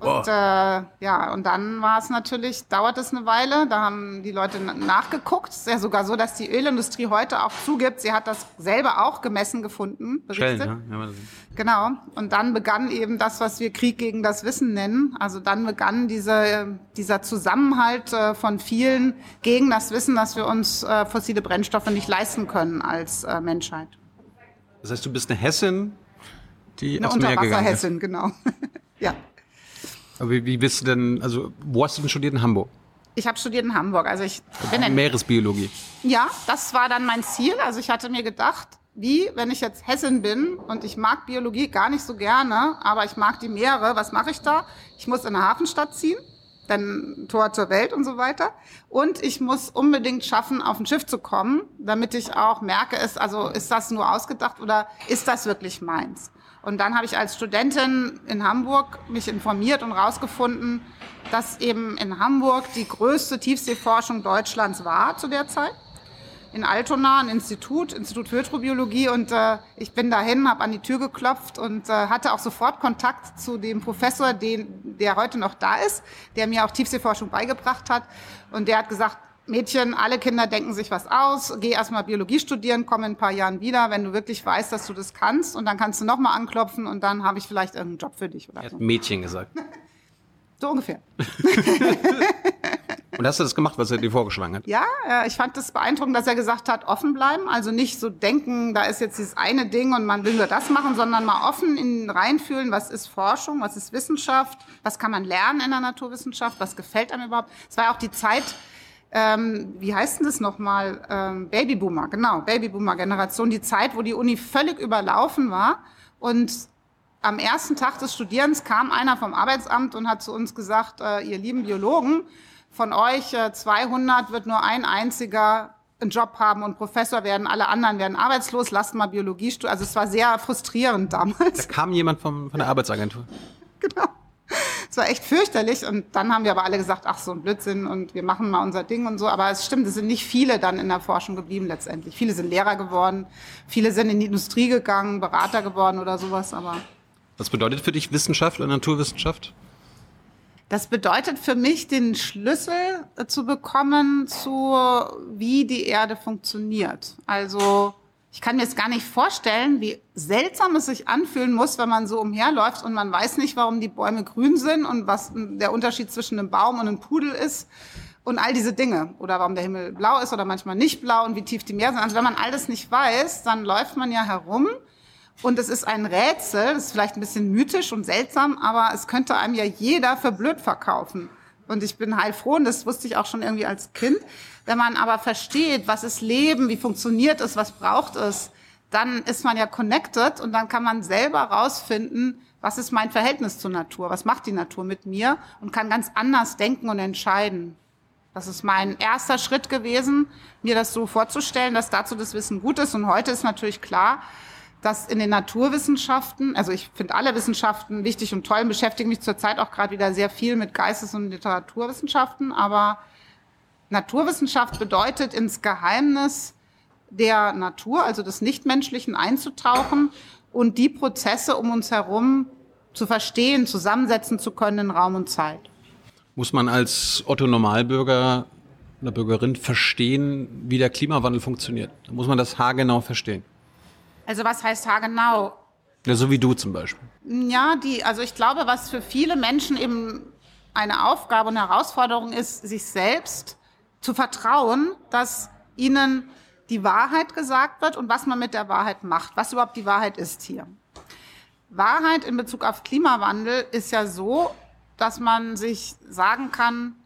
Und äh, ja, und dann war es natürlich, dauert es eine Weile, da haben die Leute na- nachgeguckt. Es ist ja sogar so, dass die Ölindustrie heute auch zugibt, sie hat das selber auch gemessen gefunden, berichtet. Schellen, ja. ja. Genau. Und dann begann eben das, was wir Krieg gegen das Wissen nennen. Also dann begann diese, dieser Zusammenhalt äh, von vielen gegen das Wissen, dass wir uns äh, fossile Brennstoffe nicht leisten können als äh, Menschheit. Das heißt, du bist eine Hessin, die Eine aufs Meer gegangen ist. Unterwasserhessin, genau. ja. Aber wie, wie bist du denn, also wo hast du denn studiert in Hamburg? Ich habe studiert in Hamburg. Also ich bin in, Meeresbiologie. Ja, das war dann mein Ziel. Also ich hatte mir gedacht, wie, wenn ich jetzt Hessin bin und ich mag Biologie gar nicht so gerne, aber ich mag die Meere, was mache ich da? Ich muss in eine Hafenstadt ziehen, dann Tor zur Welt und so weiter. Und ich muss unbedingt schaffen, auf ein Schiff zu kommen, damit ich auch merke, ist, also ist das nur ausgedacht oder ist das wirklich meins? Und dann habe ich als Studentin in Hamburg mich informiert und rausgefunden, dass eben in Hamburg die größte Tiefseeforschung Deutschlands war zu der Zeit. In Altona ein Institut, Institut für Hydrobiologie. Und äh, ich bin dahin, habe an die Tür geklopft und äh, hatte auch sofort Kontakt zu dem Professor, den, der heute noch da ist, der mir auch Tiefseeforschung beigebracht hat. Und der hat gesagt, Mädchen, alle Kinder denken sich was aus, geh erstmal Biologie studieren, komm in ein paar Jahren wieder, wenn du wirklich weißt, dass du das kannst und dann kannst du nochmal anklopfen und dann habe ich vielleicht irgendeinen Job für dich oder Er hat so. Mädchen gesagt. So ungefähr. Und hast du das gemacht, was er dir vorgeschlagen hat? Ja, äh, ich fand es beeindruckend, dass er gesagt hat, offen bleiben. Also nicht so denken, da ist jetzt dieses eine Ding und man will nur das machen, sondern mal offen in reinfühlen, was ist Forschung, was ist Wissenschaft, was kann man lernen in der Naturwissenschaft, was gefällt einem überhaupt. Es war ja auch die Zeit, ähm, wie heißt denn das nochmal? Ähm, Babyboomer, genau, Babyboomer-Generation, die Zeit, wo die Uni völlig überlaufen war und am ersten Tag des Studierens kam einer vom Arbeitsamt und hat zu uns gesagt, äh, ihr lieben Biologen, von euch äh, 200 wird nur ein einziger einen Job haben und Professor werden, alle anderen werden arbeitslos, lasst mal Biologie studieren. Also es war sehr frustrierend damals. Da kam jemand vom, von der Arbeitsagentur. genau. Es war echt fürchterlich und dann haben wir aber alle gesagt, ach so ein Blödsinn und wir machen mal unser Ding und so. Aber es stimmt, es sind nicht viele dann in der Forschung geblieben letztendlich. Viele sind Lehrer geworden, viele sind in die Industrie gegangen, Berater geworden oder sowas, aber Was bedeutet für dich Wissenschaft oder Naturwissenschaft? Das bedeutet für mich, den Schlüssel zu bekommen zu, wie die Erde funktioniert. Also ich kann mir jetzt gar nicht vorstellen, wie seltsam es sich anfühlen muss, wenn man so umherläuft und man weiß nicht, warum die Bäume grün sind und was der Unterschied zwischen einem Baum und einem Pudel ist und all diese Dinge. Oder warum der Himmel blau ist oder manchmal nicht blau und wie tief die Meere sind. Also wenn man all das nicht weiß, dann läuft man ja herum und es ist ein Rätsel, das ist vielleicht ein bisschen mythisch und seltsam, aber es könnte einem ja jeder für blöd verkaufen. Und ich bin heilfroh, und das wusste ich auch schon irgendwie als Kind. Wenn man aber versteht, was ist Leben, wie funktioniert es, was braucht es, dann ist man ja connected und dann kann man selber rausfinden, was ist mein Verhältnis zur Natur, was macht die Natur mit mir und kann ganz anders denken und entscheiden. Das ist mein erster Schritt gewesen, mir das so vorzustellen, dass dazu das Wissen gut ist. Und heute ist natürlich klar, dass in den Naturwissenschaften, also ich finde alle Wissenschaften wichtig und toll, beschäftige mich zurzeit auch gerade wieder sehr viel mit Geistes- und Literaturwissenschaften, aber Naturwissenschaft bedeutet ins Geheimnis der Natur, also des Nichtmenschlichen einzutauchen und die Prozesse um uns herum zu verstehen, zusammensetzen zu können in Raum und Zeit. Muss man als Otto Normalbürger oder Bürgerin verstehen, wie der Klimawandel funktioniert? Da muss man das haargenau verstehen. Also was heißt haargenau? Ja, so wie du zum Beispiel. Ja, die, also ich glaube, was für viele Menschen eben eine Aufgabe und Herausforderung ist, sich selbst zu vertrauen, dass ihnen die Wahrheit gesagt wird und was man mit der Wahrheit macht, was überhaupt die Wahrheit ist hier. Wahrheit in Bezug auf Klimawandel ist ja so, dass man sich sagen kann,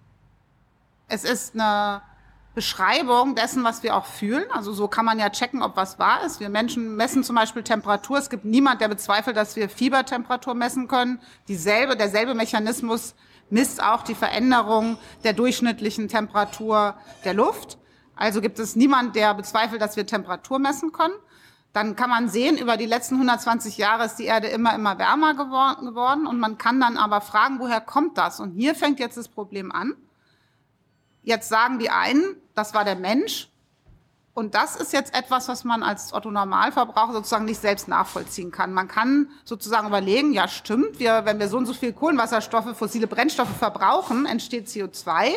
es ist eine Beschreibung dessen, was wir auch fühlen. Also so kann man ja checken, ob was wahr ist. Wir Menschen messen zum Beispiel Temperatur. Es gibt niemand, der bezweifelt, dass wir Fiebertemperatur messen können. Dieselbe, derselbe Mechanismus misst auch die Veränderung der durchschnittlichen Temperatur der Luft. Also gibt es niemand, der bezweifelt, dass wir Temperatur messen können. Dann kann man sehen, über die letzten 120 Jahre ist die Erde immer, immer wärmer gewor geworden. Und man kann dann aber fragen, woher kommt das? Und hier fängt jetzt das Problem an. Jetzt sagen die einen, das war der Mensch. Und das ist jetzt etwas, was man als Otto Normalverbraucher sozusagen nicht selbst nachvollziehen kann. Man kann sozusagen überlegen, ja stimmt, wir, wenn wir so und so viel Kohlenwasserstoffe, fossile Brennstoffe verbrauchen, entsteht CO2.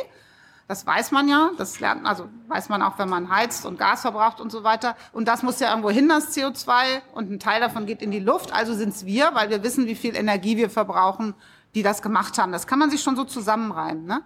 Das weiß man ja, das lernt, also weiß man auch, wenn man heizt und Gas verbraucht und so weiter. Und das muss ja irgendwo hin, das CO2, und ein Teil davon geht in die Luft. Also sind es wir, weil wir wissen, wie viel Energie wir verbrauchen, die das gemacht haben. Das kann man sich schon so zusammenreimen. Ne?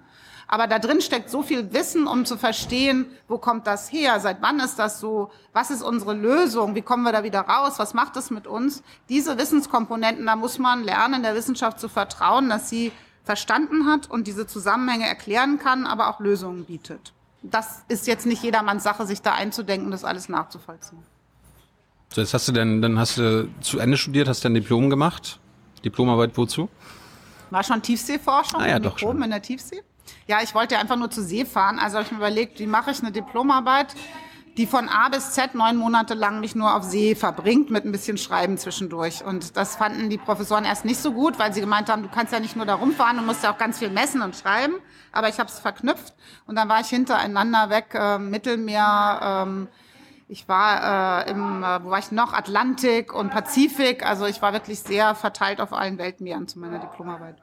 Aber da drin steckt so viel Wissen, um zu verstehen, wo kommt das her, seit wann ist das so, was ist unsere Lösung, wie kommen wir da wieder raus, was macht es mit uns. Diese Wissenskomponenten, da muss man lernen, der Wissenschaft zu vertrauen, dass sie verstanden hat und diese Zusammenhänge erklären kann, aber auch Lösungen bietet. Das ist jetzt nicht jedermanns Sache, sich da einzudenken, das alles nachzuvollziehen. So, jetzt hast du denn, dann hast du zu Ende studiert, hast dein Diplom gemacht. Diplomarbeit wozu? War schon Tiefseeforschung, Ah ja, doch Mikroben schon. in der Tiefsee. Ja, ich wollte einfach nur zur See fahren. Also habe ich mir überlegt, wie mache ich eine Diplomarbeit, die von A bis Z neun Monate lang mich nur auf See verbringt, mit ein bisschen Schreiben zwischendurch. Und das fanden die Professoren erst nicht so gut, weil sie gemeint haben, du kannst ja nicht nur da rumfahren, du musst ja auch ganz viel messen und schreiben. Aber ich habe es verknüpft und dann war ich hintereinander weg, äh, Mittelmeer, ähm, ich war äh, im, äh, wo war ich noch, Atlantik und Pazifik. Also ich war wirklich sehr verteilt auf allen Weltmeeren zu meiner Diplomarbeit.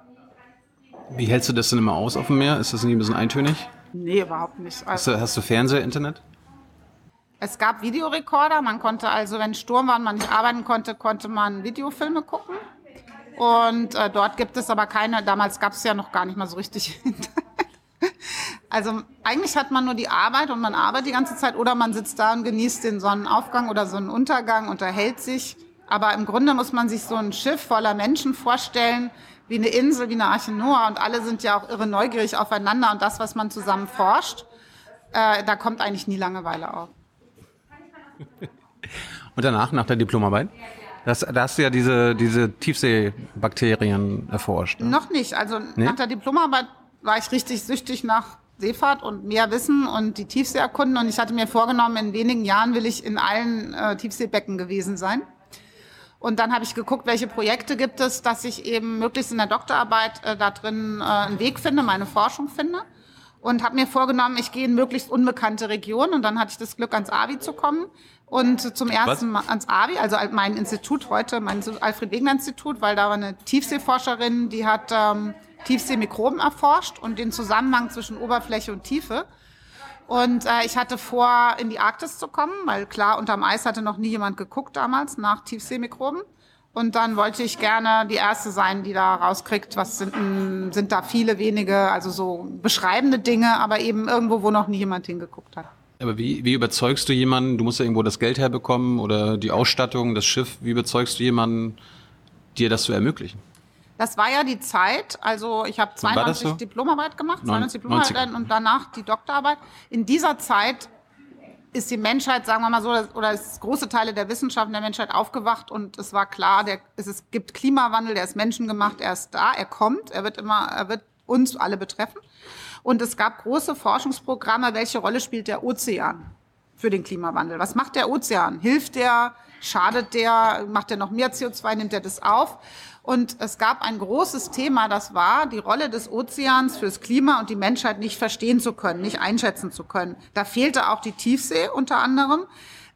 Wie hältst du das denn immer aus auf dem Meer? Ist das nicht ein bisschen eintönig? Nee, überhaupt nicht. Hast Also, du, hast du Fernseher, Internet? es gab Videorekorder. Man konnte also, wenn Sturm war und man nicht arbeiten konnte, konnte man Videofilme gucken. Und äh, dort gibt es aber keine, damals gab es ja noch gar nicht mal so richtig Internet. Also eigentlich hat man nur die Arbeit und man arbeitet die ganze Zeit oder man sitzt da und genießt den Sonnenaufgang oder Sonnenuntergang, unterhält sich. Aber im Grunde muss man sich so ein Schiff voller Menschen vorstellen, wie eine Insel, wie eine Arche Noah. Und alle sind ja auch irre neugierig aufeinander und das, was man zusammen forscht, äh, da kommt eigentlich nie Langeweile auf. Und danach, nach der Diplomarbeit? Das, da hast du ja diese, diese Tiefseebakterien erforscht. Ne? Noch nicht. Also nach der Diplomarbeit war ich richtig süchtig nach Seefahrt und mehr Wissen und die Tiefsee erkunden. Und ich hatte mir vorgenommen, in wenigen Jahren will ich in allen äh, Tiefseebecken gewesen sein. Und dann habe ich geguckt, welche Projekte gibt es, dass ich eben möglichst in der Doktorarbeit äh, da drin äh, einen Weg finde, meine Forschung finde. Und habe mir vorgenommen, ich gehe in möglichst unbekannte Regionen. Und dann hatte ich das Glück, ans AVI zu kommen. Und zum ersten Mal ans AVI, also mein Institut heute, mein Alfred-Wegener-Institut, weil da war eine Tiefseeforscherin, die hat ähm, Tiefseemikroben erforscht und den Zusammenhang zwischen Oberfläche und Tiefe. Und äh, ich hatte vor, in die Arktis zu kommen, weil klar, unterm Eis hatte noch nie jemand geguckt damals nach Tiefseemikroben. Und dann wollte ich gerne die Erste sein, die da rauskriegt, was sind, sind da viele, wenige, also so beschreibende Dinge, aber eben irgendwo, wo noch nie jemand hingeguckt hat. Aber wie, wie überzeugst du jemanden? Du musst ja irgendwo das Geld herbekommen oder die Ausstattung, das Schiff. Wie überzeugst du jemanden, dir das zu ermöglichen? Das war ja die Zeit, also ich habe Wann war das 92 so? Diplomarbeit gemacht, Neun- 92 Diplomarbeit 90er. und danach die Doktorarbeit. In dieser Zeit ist die Menschheit, sagen wir mal so, oder ist große Teile der Wissenschaften der Menschheit aufgewacht und es war klar, der, es, es gibt Klimawandel, der ist menschengemacht, er ist da, er kommt, er wird immer, er wird uns alle betreffen. Und es gab große Forschungsprogramme, welche Rolle spielt der Ozean für den Klimawandel? Was macht der Ozean? Hilft der? Schadet der? Macht er noch mehr CO2? Nimmt er das auf? Und es gab ein großes Thema, das war die Rolle des Ozeans fürs Klima und die Menschheit nicht verstehen zu können, nicht einschätzen zu können. Da fehlte auch die Tiefsee unter anderem.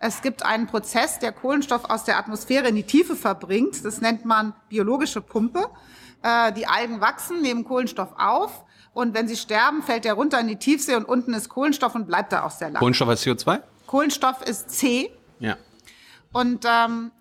Es gibt einen Prozess, der Kohlenstoff aus der Atmosphäre in die Tiefe verbringt. Das nennt man biologische Pumpe. Äh, die Algen wachsen, nehmen Kohlenstoff auf. Und wenn sie sterben, fällt er runter in die Tiefsee und unten ist Kohlenstoff und bleibt da auch sehr lange. Kohlenstoff als CO2? Kohlenstoff ist C. Ja. Und ähm,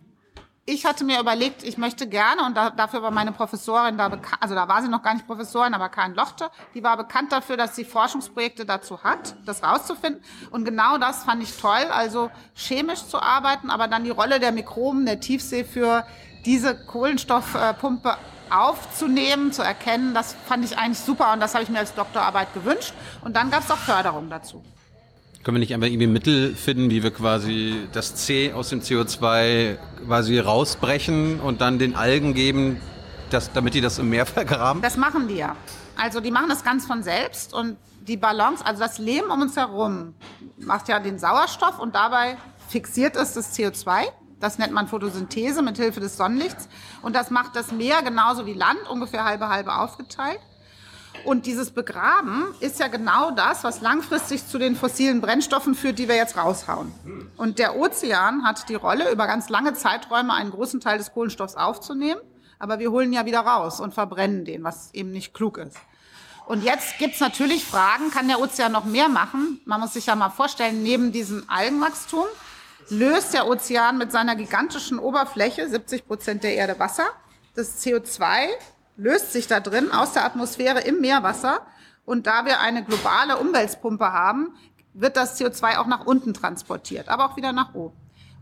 ich hatte mir überlegt, ich möchte gerne, und da, dafür war meine Professorin da bekannt, also da war sie noch gar nicht Professorin, aber Karin Lochte, die war bekannt dafür, dass sie Forschungsprojekte dazu hat, das rauszufinden. Und genau das fand ich toll, also chemisch zu arbeiten, aber dann die Rolle der Mikroben der Tiefsee für diese Kohlenstoffpumpe aufzunehmen, zu erkennen, das fand ich eigentlich super und das habe ich mir als Doktorarbeit gewünscht. Und dann gab es auch Förderung dazu. Können wir nicht einfach irgendwie Mittel finden, wie wir quasi das C aus dem CO2 quasi rausbrechen und dann den Algen geben, dass, damit die das im Meer vergraben? Das machen die ja. Also die machen das ganz von selbst und die Balance, also das Leben um uns herum macht ja den Sauerstoff und dabei fixiert es das CO2. Das nennt man Photosynthese mit Hilfe des Sonnenlichts. Und das macht das Meer genauso wie Land, ungefähr halbe halbe aufgeteilt. Und dieses Begraben ist ja genau das, was langfristig zu den fossilen Brennstoffen führt, die wir jetzt raushauen. Und der Ozean hat die Rolle, über ganz lange Zeiträume einen großen Teil des Kohlenstoffs aufzunehmen. Aber wir holen ja wieder raus und verbrennen den, was eben nicht klug ist. Und jetzt gibt's natürlich Fragen, kann der Ozean noch mehr machen? Man muss sich ja mal vorstellen, neben diesem Algenwachstum löst der Ozean mit seiner gigantischen Oberfläche, 70 Prozent der Erde Wasser, das CO2 löst sich da drin aus der Atmosphäre im Meerwasser. Und da wir eine globale Umweltpumpe haben, wird das CO2 auch nach unten transportiert, aber auch wieder nach oben.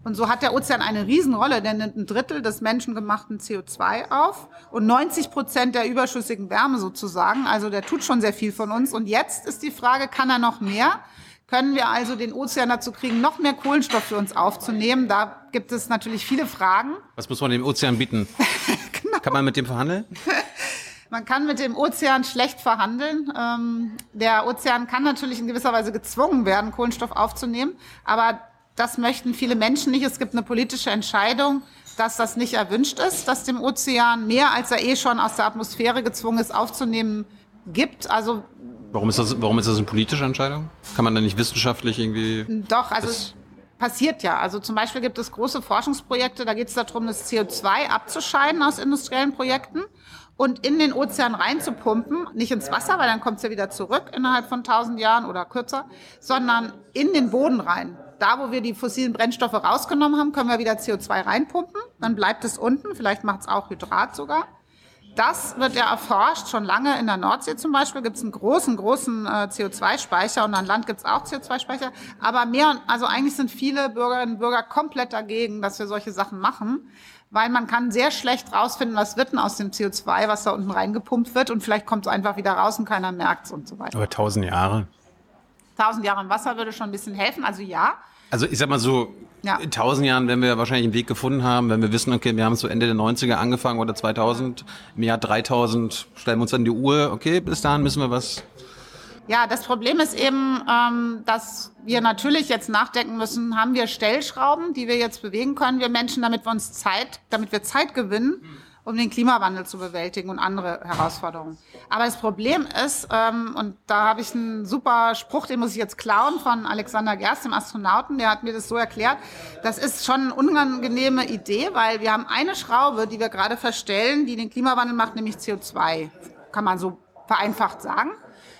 Und so hat der Ozean eine Riesenrolle, der nimmt ein Drittel des menschengemachten CO2 auf und 90 Prozent der überschüssigen Wärme sozusagen. Also der tut schon sehr viel von uns. Und jetzt ist die Frage, kann er noch mehr? Können wir also den Ozean dazu kriegen, noch mehr Kohlenstoff für uns aufzunehmen? Da gibt es natürlich viele Fragen. Was muss man dem Ozean bieten? genau. Kann man mit dem verhandeln? Man kann mit dem Ozean schlecht verhandeln. Ähm, der Ozean kann natürlich in gewisser Weise gezwungen werden, Kohlenstoff aufzunehmen, aber das möchten viele Menschen nicht. Es gibt eine politische Entscheidung, dass das nicht erwünscht ist, dass dem Ozean mehr, als er eh schon aus der Atmosphäre gezwungen ist, aufzunehmen, gibt. Also Warum ist das, warum ist das eine politische Entscheidung? Kann man da nicht wissenschaftlich irgendwie. Doch, also es passiert ja. Also zum Beispiel gibt es große Forschungsprojekte, da geht es darum, das CO2 abzuscheiden aus industriellen Projekten und in den Ozean reinzupumpen, nicht ins Wasser, weil dann kommt es ja wieder zurück innerhalb von 1000 Jahren oder kürzer, sondern in den Boden rein. Da, wo wir die fossilen Brennstoffe rausgenommen haben, können wir wieder CO2 reinpumpen, dann bleibt es unten, vielleicht macht es auch Hydrat sogar. Das wird ja erforscht, schon lange in der Nordsee zum Beispiel gibt es einen großen, großen äh, CO2-Speicher und an Land gibt es auch CO2-Speicher. Aber mehr, also eigentlich sind viele Bürgerinnen und Bürger komplett dagegen, dass wir solche Sachen machen, weil man kann sehr schlecht rausfinden, was wird denn aus dem CO2, was da unten reingepumpt wird und vielleicht kommt es einfach wieder raus und keiner merkt es und so weiter. Aber tausend Jahre. Tausend Jahre im Wasser würde schon ein bisschen helfen, also ja. Also ich sag mal so, ja. in tausend Jahren werden wir wahrscheinlich einen Weg gefunden haben, wenn wir wissen, okay, wir haben so Ende der 90er angefangen oder 2000, im Jahr 3000 stellen wir uns dann die Uhr, okay, bis dahin müssen wir was ja, das Problem ist eben, ähm, dass wir natürlich jetzt nachdenken müssen, haben wir Stellschrauben, die wir jetzt bewegen können, wir Menschen, damit wir uns Zeit, damit wir Zeit gewinnen, um den Klimawandel zu bewältigen und andere Herausforderungen. Aber das Problem ist, ähm, und da habe ich einen super Spruch, den muss ich jetzt klauen von Alexander Gerst, dem Astronauten, der hat mir das so erklärt, das ist schon eine unangenehme Idee, weil wir haben eine Schraube, die wir gerade verstellen, die den Klimawandel macht, nämlich CO2, kann man so vereinfacht sagen.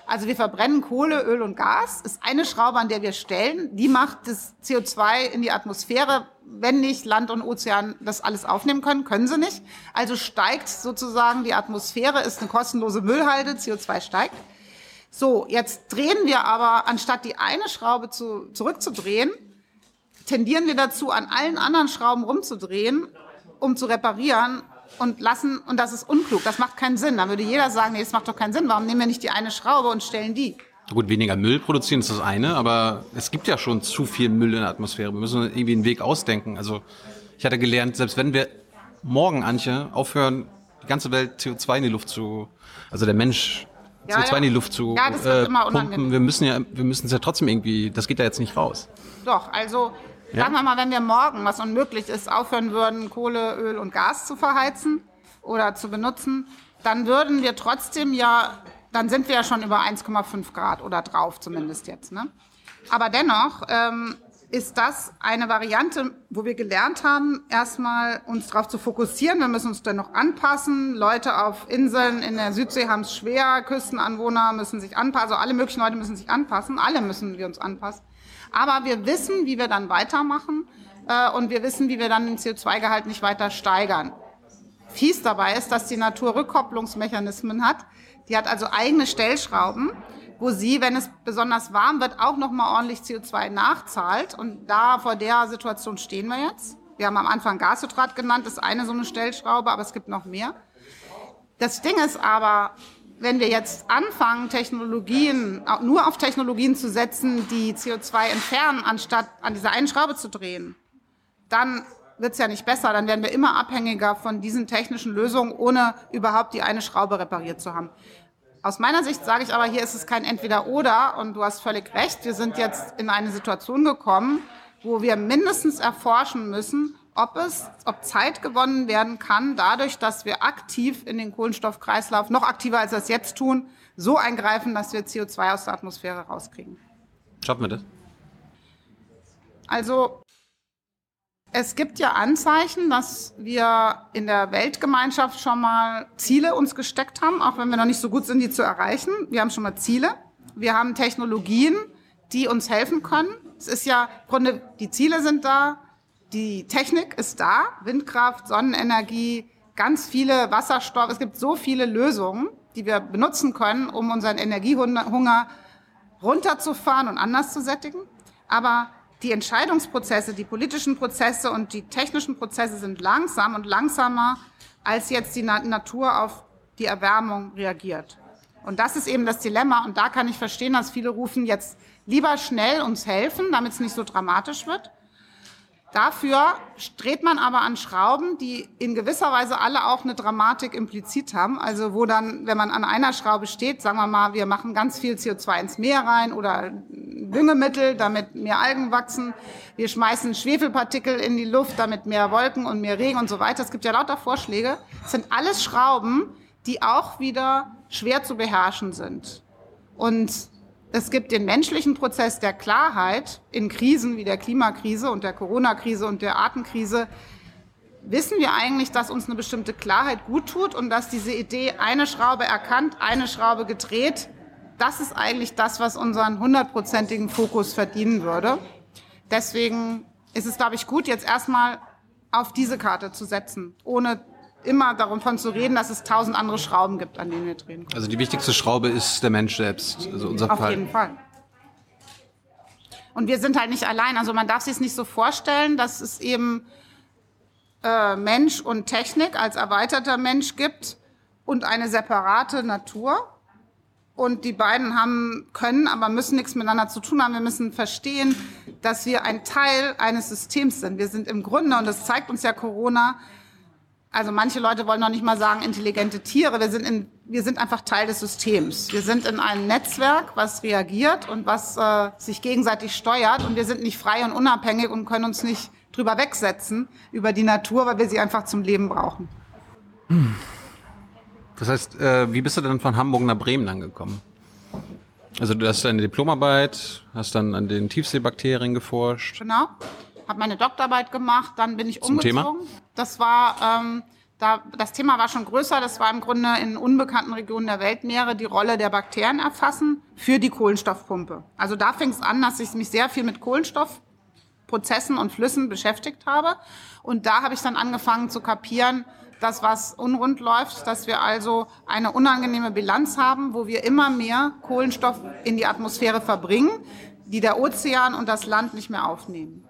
Also wir verbrennen Kohle, Öl und Gas. Ist eine Schraube, an der wir stellen. Die macht das CO2 in die Atmosphäre. Wenn nicht Land und Ozean das alles aufnehmen können, können sie nicht. Also steigt sozusagen die Atmosphäre, ist eine kostenlose Müllhalde, CO2 steigt. So, jetzt drehen wir aber, anstatt die eine Schraube zu, zurückzudrehen, tendieren wir dazu, an allen anderen Schrauben rumzudrehen, um zu reparieren und lassen, und das ist unklug, das macht keinen Sinn. Dann würde jeder sagen, nee, das macht doch keinen Sinn, warum nehmen wir nicht die eine Schraube und stellen die? Gut, weniger Müll produzieren ist das eine, aber es gibt ja schon zu viel Müll in der Atmosphäre. Wir müssen irgendwie einen Weg ausdenken. Also ich hatte gelernt, selbst wenn wir morgen, Antje, aufhören, die ganze Welt CO2 in die Luft zu, also der Mensch ja, CO2 ja. in die Luft zu ja, äh, pumpen, wir müssen ja, wir müssen es ja trotzdem irgendwie, das geht ja jetzt nicht raus. Doch, also ja? Sagen wir mal, wenn wir morgen, was unmöglich ist, aufhören würden, Kohle, Öl und Gas zu verheizen oder zu benutzen, dann würden wir trotzdem ja, dann sind wir ja schon über 1,5 Grad oder drauf zumindest jetzt. Ne? Aber dennoch ähm, ist das eine Variante, wo wir gelernt haben, erstmal uns darauf zu fokussieren. Wir müssen uns dann noch anpassen. Leute auf Inseln in der Südsee haben es schwer. Küstenanwohner müssen sich anpassen. Also alle möglichen Leute müssen sich anpassen. Alle müssen wir uns anpassen. Aber wir wissen, wie wir dann weitermachen äh, und wir wissen, wie wir dann den CO2-Gehalt nicht weiter steigern. Fies dabei ist, dass die Natur Rückkopplungsmechanismen hat. Die hat also eigene Stellschrauben, wo sie, wenn es besonders warm wird, auch nochmal ordentlich CO2 nachzahlt. Und da vor der Situation stehen wir jetzt. Wir haben am Anfang Gashydrat genannt, das ist eine so eine Stellschraube, aber es gibt noch mehr. Das Ding ist aber, wenn wir jetzt anfangen, Technologien, nur auf Technologien zu setzen, die CO2 entfernen, anstatt an dieser einen Schraube zu drehen, dann wird es ja nicht besser. Dann werden wir immer abhängiger von diesen technischen Lösungen, ohne überhaupt die eine Schraube repariert zu haben. Aus meiner Sicht sage ich aber, hier ist es kein Entweder-Oder und du hast völlig recht. Wir sind jetzt in eine Situation gekommen, wo wir mindestens erforschen müssen, ob es, ob Zeit gewonnen werden kann, dadurch, dass wir aktiv in den Kohlenstoffkreislauf, noch aktiver als wir es jetzt tun, so eingreifen, dass wir CO2 aus der Atmosphäre rauskriegen. Schaffen wir das? Also es gibt ja Anzeichen, dass wir in der Weltgemeinschaft schon mal Ziele uns gesteckt haben, auch wenn wir noch nicht so gut sind, die zu erreichen. Wir haben schon mal Ziele. Wir haben Technologien, die uns helfen können. Es ist ja, im Grunde, die Ziele sind da, die Technik ist da, Windkraft, Sonnenenergie, ganz viele Wasserstoff. Es gibt so viele Lösungen, die wir benutzen können, um unseren Energiehunger runterzufahren und anders zu sättigen. Aber die Entscheidungsprozesse, die politischen Prozesse und die technischen Prozesse sind langsam und langsamer, als jetzt die Natur auf die Erwärmung reagiert. Und das ist eben das Dilemma. Und da kann ich verstehen, dass viele rufen, jetzt lieber schnell uns helfen, damit es nicht so dramatisch wird. Dafür dreht man aber an Schrauben, die in gewisser Weise alle auch eine Dramatik implizit haben. Also wo dann, wenn man an einer Schraube steht, sagen wir mal, wir machen ganz viel CO2 ins Meer rein oder Düngemittel, damit mehr Algen wachsen. Wir schmeißen Schwefelpartikel in die Luft, damit mehr Wolken und mehr Regen und so weiter. Es gibt ja lauter Vorschläge. Es sind alles Schrauben, die auch wieder schwer zu beherrschen sind. Und es gibt den menschlichen Prozess der Klarheit in Krisen wie der Klimakrise und der Corona-Krise und der Artenkrise. Wissen wir eigentlich, dass uns eine bestimmte Klarheit gut tut und dass diese Idee, eine Schraube erkannt, eine Schraube gedreht, das ist eigentlich das, was unseren hundertprozentigen Fokus verdienen würde. Deswegen ist es, glaube ich, gut, jetzt erstmal auf diese Karte zu setzen, ohne immer davon zu reden, dass es tausend andere Schrauben gibt, an denen wir drehen können. Also die wichtigste Schraube ist der Mensch selbst, also unser Auf Fall. jeden Fall. Und wir sind halt nicht allein. Also man darf sich es nicht so vorstellen, dass es eben äh, Mensch und Technik als erweiterter Mensch gibt und eine separate Natur. Und die beiden haben, können, aber müssen nichts miteinander zu tun haben. Wir müssen verstehen, dass wir ein Teil eines Systems sind. Wir sind im Grunde, und das zeigt uns ja Corona, also manche Leute wollen noch nicht mal sagen intelligente Tiere. Wir sind, in, wir sind einfach Teil des Systems. Wir sind in einem Netzwerk, was reagiert und was äh, sich gegenseitig steuert. Und wir sind nicht frei und unabhängig und können uns nicht drüber wegsetzen über die Natur, weil wir sie einfach zum Leben brauchen. Das heißt, äh, wie bist du denn von Hamburg nach Bremen angekommen? Also du hast deine Diplomarbeit, hast dann an den Tiefseebakterien geforscht. Genau. Habe meine Doktorarbeit gemacht, dann bin ich Zum umgezogen. Thema? Das war, ähm, da, das Thema war schon größer. Das war im Grunde in unbekannten Regionen der Weltmeere die Rolle der Bakterien erfassen für die Kohlenstoffpumpe. Also da fing es an, dass ich mich sehr viel mit Kohlenstoffprozessen und Flüssen beschäftigt habe. Und da habe ich dann angefangen zu kapieren, dass was unrund läuft, dass wir also eine unangenehme Bilanz haben, wo wir immer mehr Kohlenstoff in die Atmosphäre verbringen, die der Ozean und das Land nicht mehr aufnehmen.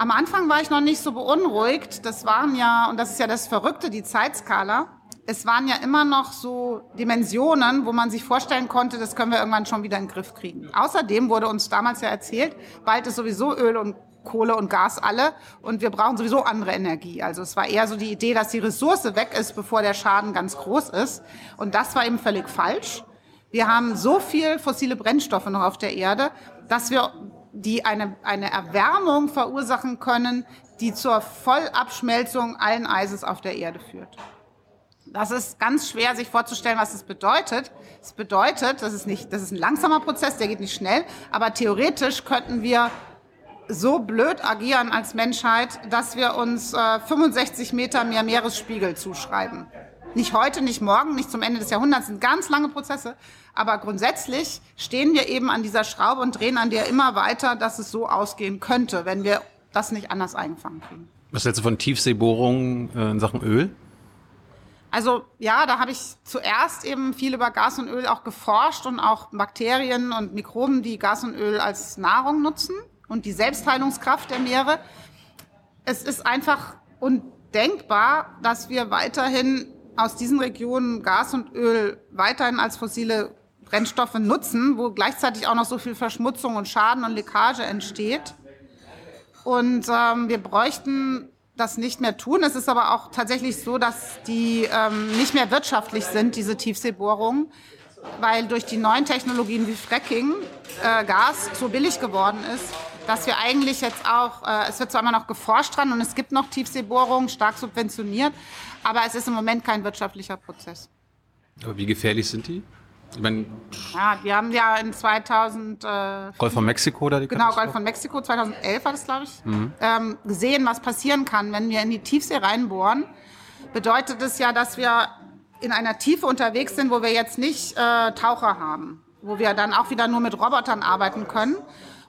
Am Anfang war ich noch nicht so beunruhigt. Das waren ja, und das ist ja das Verrückte, die Zeitskala. Es waren ja immer noch so Dimensionen, wo man sich vorstellen konnte, das können wir irgendwann schon wieder in den Griff kriegen. Außerdem wurde uns damals ja erzählt, bald ist sowieso Öl und Kohle und Gas alle und wir brauchen sowieso andere Energie. Also es war eher so die Idee, dass die Ressource weg ist, bevor der Schaden ganz groß ist. Und das war eben völlig falsch. Wir haben so viel fossile Brennstoffe noch auf der Erde, dass wir die eine, eine Erwärmung verursachen können, die zur Vollabschmelzung allen Eises auf der Erde führt. Das ist ganz schwer, sich vorzustellen, was es bedeutet. Es bedeutet, das ist nicht, das ist ein langsamer Prozess, der geht nicht schnell, aber theoretisch könnten wir so blöd agieren als Menschheit, dass wir uns äh, 65 Meter mehr Meeresspiegel zuschreiben. Nicht heute, nicht morgen, nicht zum Ende des Jahrhunderts, sind ganz lange Prozesse. Aber grundsätzlich stehen wir eben an dieser Schraube und drehen an der immer weiter, dass es so ausgehen könnte, wenn wir das nicht anders eingefangen kriegen. Was hältst du von Tiefseebohrungen äh, in Sachen Öl? Also ja, da habe ich zuerst eben viel über Gas und Öl auch geforscht und auch Bakterien und Mikroben, die Gas und Öl als Nahrung nutzen und die Selbstheilungskraft der Meere. Es ist einfach undenkbar, dass wir weiterhin aus diesen Regionen Gas und Öl weiterhin als fossile Brennstoffe nutzen, wo gleichzeitig auch noch so viel Verschmutzung und Schaden und Leckage entsteht. Und ähm, wir bräuchten das nicht mehr tun. Es ist aber auch tatsächlich so, dass die ähm, nicht mehr wirtschaftlich sind, diese Tiefseebohrungen, weil durch die neuen Technologien wie Fracking äh, Gas so billig geworden ist, dass wir eigentlich jetzt auch, äh, es wird zwar immer noch geforscht dran und es gibt noch Tiefseebohrungen, stark subventioniert, aber es ist im Moment kein wirtschaftlicher Prozess. Aber wie gefährlich sind die? Ich meine, Ja, die haben ja in 2000, äh, Golf von Mexiko da die genau? Golf von Mexiko, 2011 war das, glaube ich, ähm, gesehen, was passieren kann, wenn wir in die Tiefsee reinbohren. Bedeutet es ja, dass wir in einer Tiefe unterwegs sind, wo wir jetzt nicht äh, Taucher haben, wo wir dann auch wieder nur mit Robotern arbeiten können.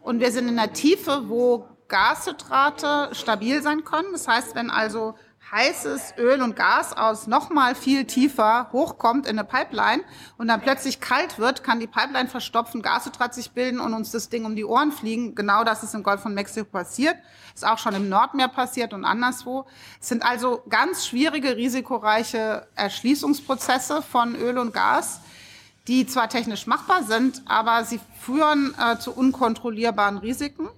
Und wir sind in einer Tiefe, wo Gashydrate stabil sein können. Das heißt, wenn also heißes Öl und Gas aus nochmal viel tiefer hochkommt in eine Pipeline und dann plötzlich kalt wird, kann die Pipeline verstopfen, Gashydrat sich bilden und uns das Ding um die Ohren fliegen. Genau das ist im Golf von Mexiko passiert. Ist auch schon im Nordmeer passiert und anderswo. Es sind also ganz schwierige, risikoreiche Erschließungsprozesse von Öl und Gas, die zwar technisch machbar sind, aber sie führen äh, zu unkontrollierbaren Risiken.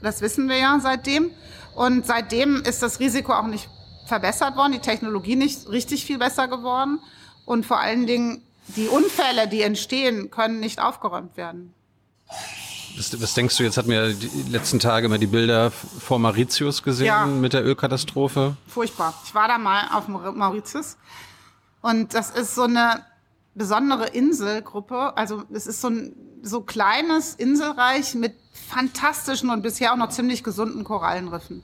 Das wissen wir ja seitdem. Und seitdem ist das Risiko auch nicht verbessert worden, die Technologie nicht richtig viel besser geworden. Und vor allen Dingen die Unfälle, die entstehen, können nicht aufgeräumt werden. Was, was denkst du, jetzt hatten wir die letzten Tage mal die Bilder vor Mauritius gesehen Ja. mit der Ölkatastrophe. Furchtbar. Ich war da mal auf Maur- Mauritius und das ist so eine besondere Inselgruppe. Also es ist so ein so kleines Inselreich mit fantastischen und bisher auch noch ziemlich gesunden Korallenriffen.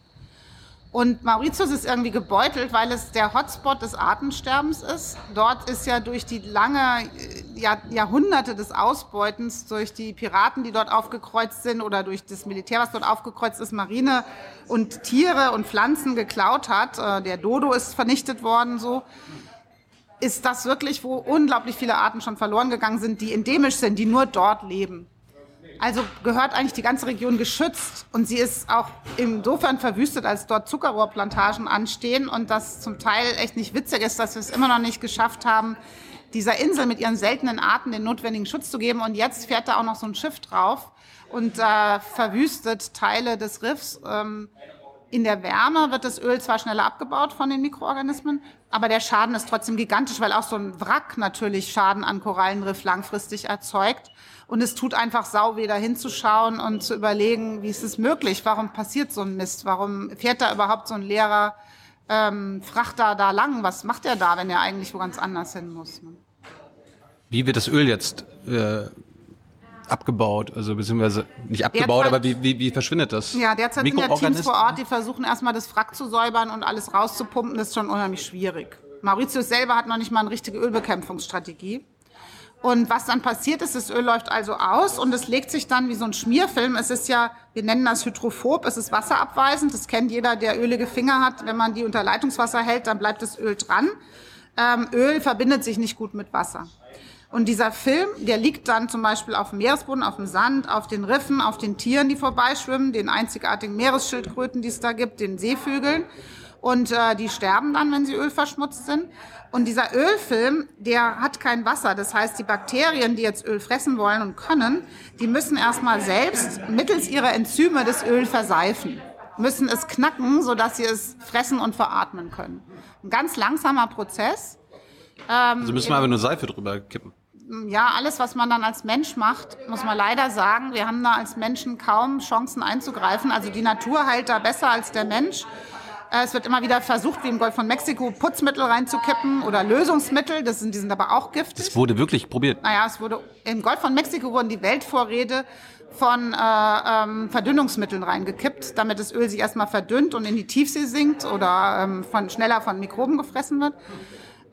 Und Mauritius ist irgendwie gebeutelt, weil es der Hotspot des Artensterbens ist. Dort ist ja durch die lange äh, Jahr, Jahrhunderte des Ausbeutens, durch die Piraten, die dort aufgekreuzt sind oder durch das Militär, was dort aufgekreuzt ist, Marine und Tiere und Pflanzen geklaut hat. Äh, Der Dodo ist vernichtet worden, so. Ist das wirklich, wo unglaublich viele Arten schon verloren gegangen sind, die endemisch sind, die nur dort leben? Also gehört eigentlich die ganze Region geschützt und sie ist auch insofern verwüstet, als dort Zuckerrohrplantagen anstehen und das zum Teil echt nicht witzig ist, dass wir es immer noch nicht geschafft haben, dieser Insel mit ihren seltenen Arten den notwendigen Schutz zu geben. Und jetzt fährt da auch noch so ein Schiff drauf und äh, verwüstet Teile des Riffs. Ähm, in der Wärme wird das Öl zwar schneller abgebaut von den Mikroorganismen, aber der Schaden ist trotzdem gigantisch, weil auch so ein Wrack natürlich Schaden an Korallenriff langfristig erzeugt. Und es tut einfach sau weh, da hinzuschauen und zu überlegen, wie ist es möglich? Warum passiert so ein Mist? Warum fährt da überhaupt so ein leerer ähm, Frachter da lang? Was macht er da, wenn er eigentlich wo ganz anders hin muss? ne? Wie wird das Öl jetzt äh, abgebaut? Also beziehungsweise nicht abgebaut, Derzeit- aber wie, wie, wie verschwindet das? Ja, derzeit sind ja Teams vor Ort, die versuchen erstmal das Wrack zu säubern und alles rauszupumpen. Das ist schon unheimlich schwierig. Mauritius selber hat noch nicht mal eine richtige Ölbekämpfungsstrategie. Und was dann passiert ist, das Öl läuft also aus und es legt sich dann wie so ein Schmierfilm. Es ist ja, wir nennen das hydrophob, es ist wasserabweisend. Das kennt jeder, der ölige Finger hat. Wenn man die unter Leitungswasser hält, dann bleibt das Öl dran. Ähm, Öl verbindet sich nicht gut mit Wasser. Und dieser Film, der liegt dann zum Beispiel auf dem Meeresboden, auf dem Sand, auf den Riffen, auf den Tieren, die vorbeischwimmen, den einzigartigen Meeresschildkröten, die es da gibt, den Seevögeln. Und äh, die sterben dann, wenn sie ölverschmutzt sind. Und dieser Ölfilm, der hat kein Wasser. Das heißt, die Bakterien, die jetzt Öl fressen wollen und können, die müssen erstmal selbst mittels ihrer Enzyme das Öl verseifen. Müssen es knacken, sodass sie es fressen und veratmen können. Ein ganz langsamer Prozess. Also müssen wir einfach nur Seife drüber kippen. ja, alles, was man dann als Mensch macht, muss man leider sagen, wir haben da als Menschen kaum Chancen einzugreifen. Also die Natur heilt da besser als der Mensch. Es wird immer wieder versucht, wie im Golf von Mexiko, Putzmittel reinzukippen oder Lösungsmittel. Das sind, die sind aber auch giftig. Es wurde wirklich probiert. Naja, es wurde im Golf von Mexiko wurden die Weltvorräte von äh, ähm, Verdünnungsmitteln reingekippt, damit das Öl sich erstmal verdünnt und in die Tiefsee sinkt oder ähm, von, schneller von Mikroben gefressen wird.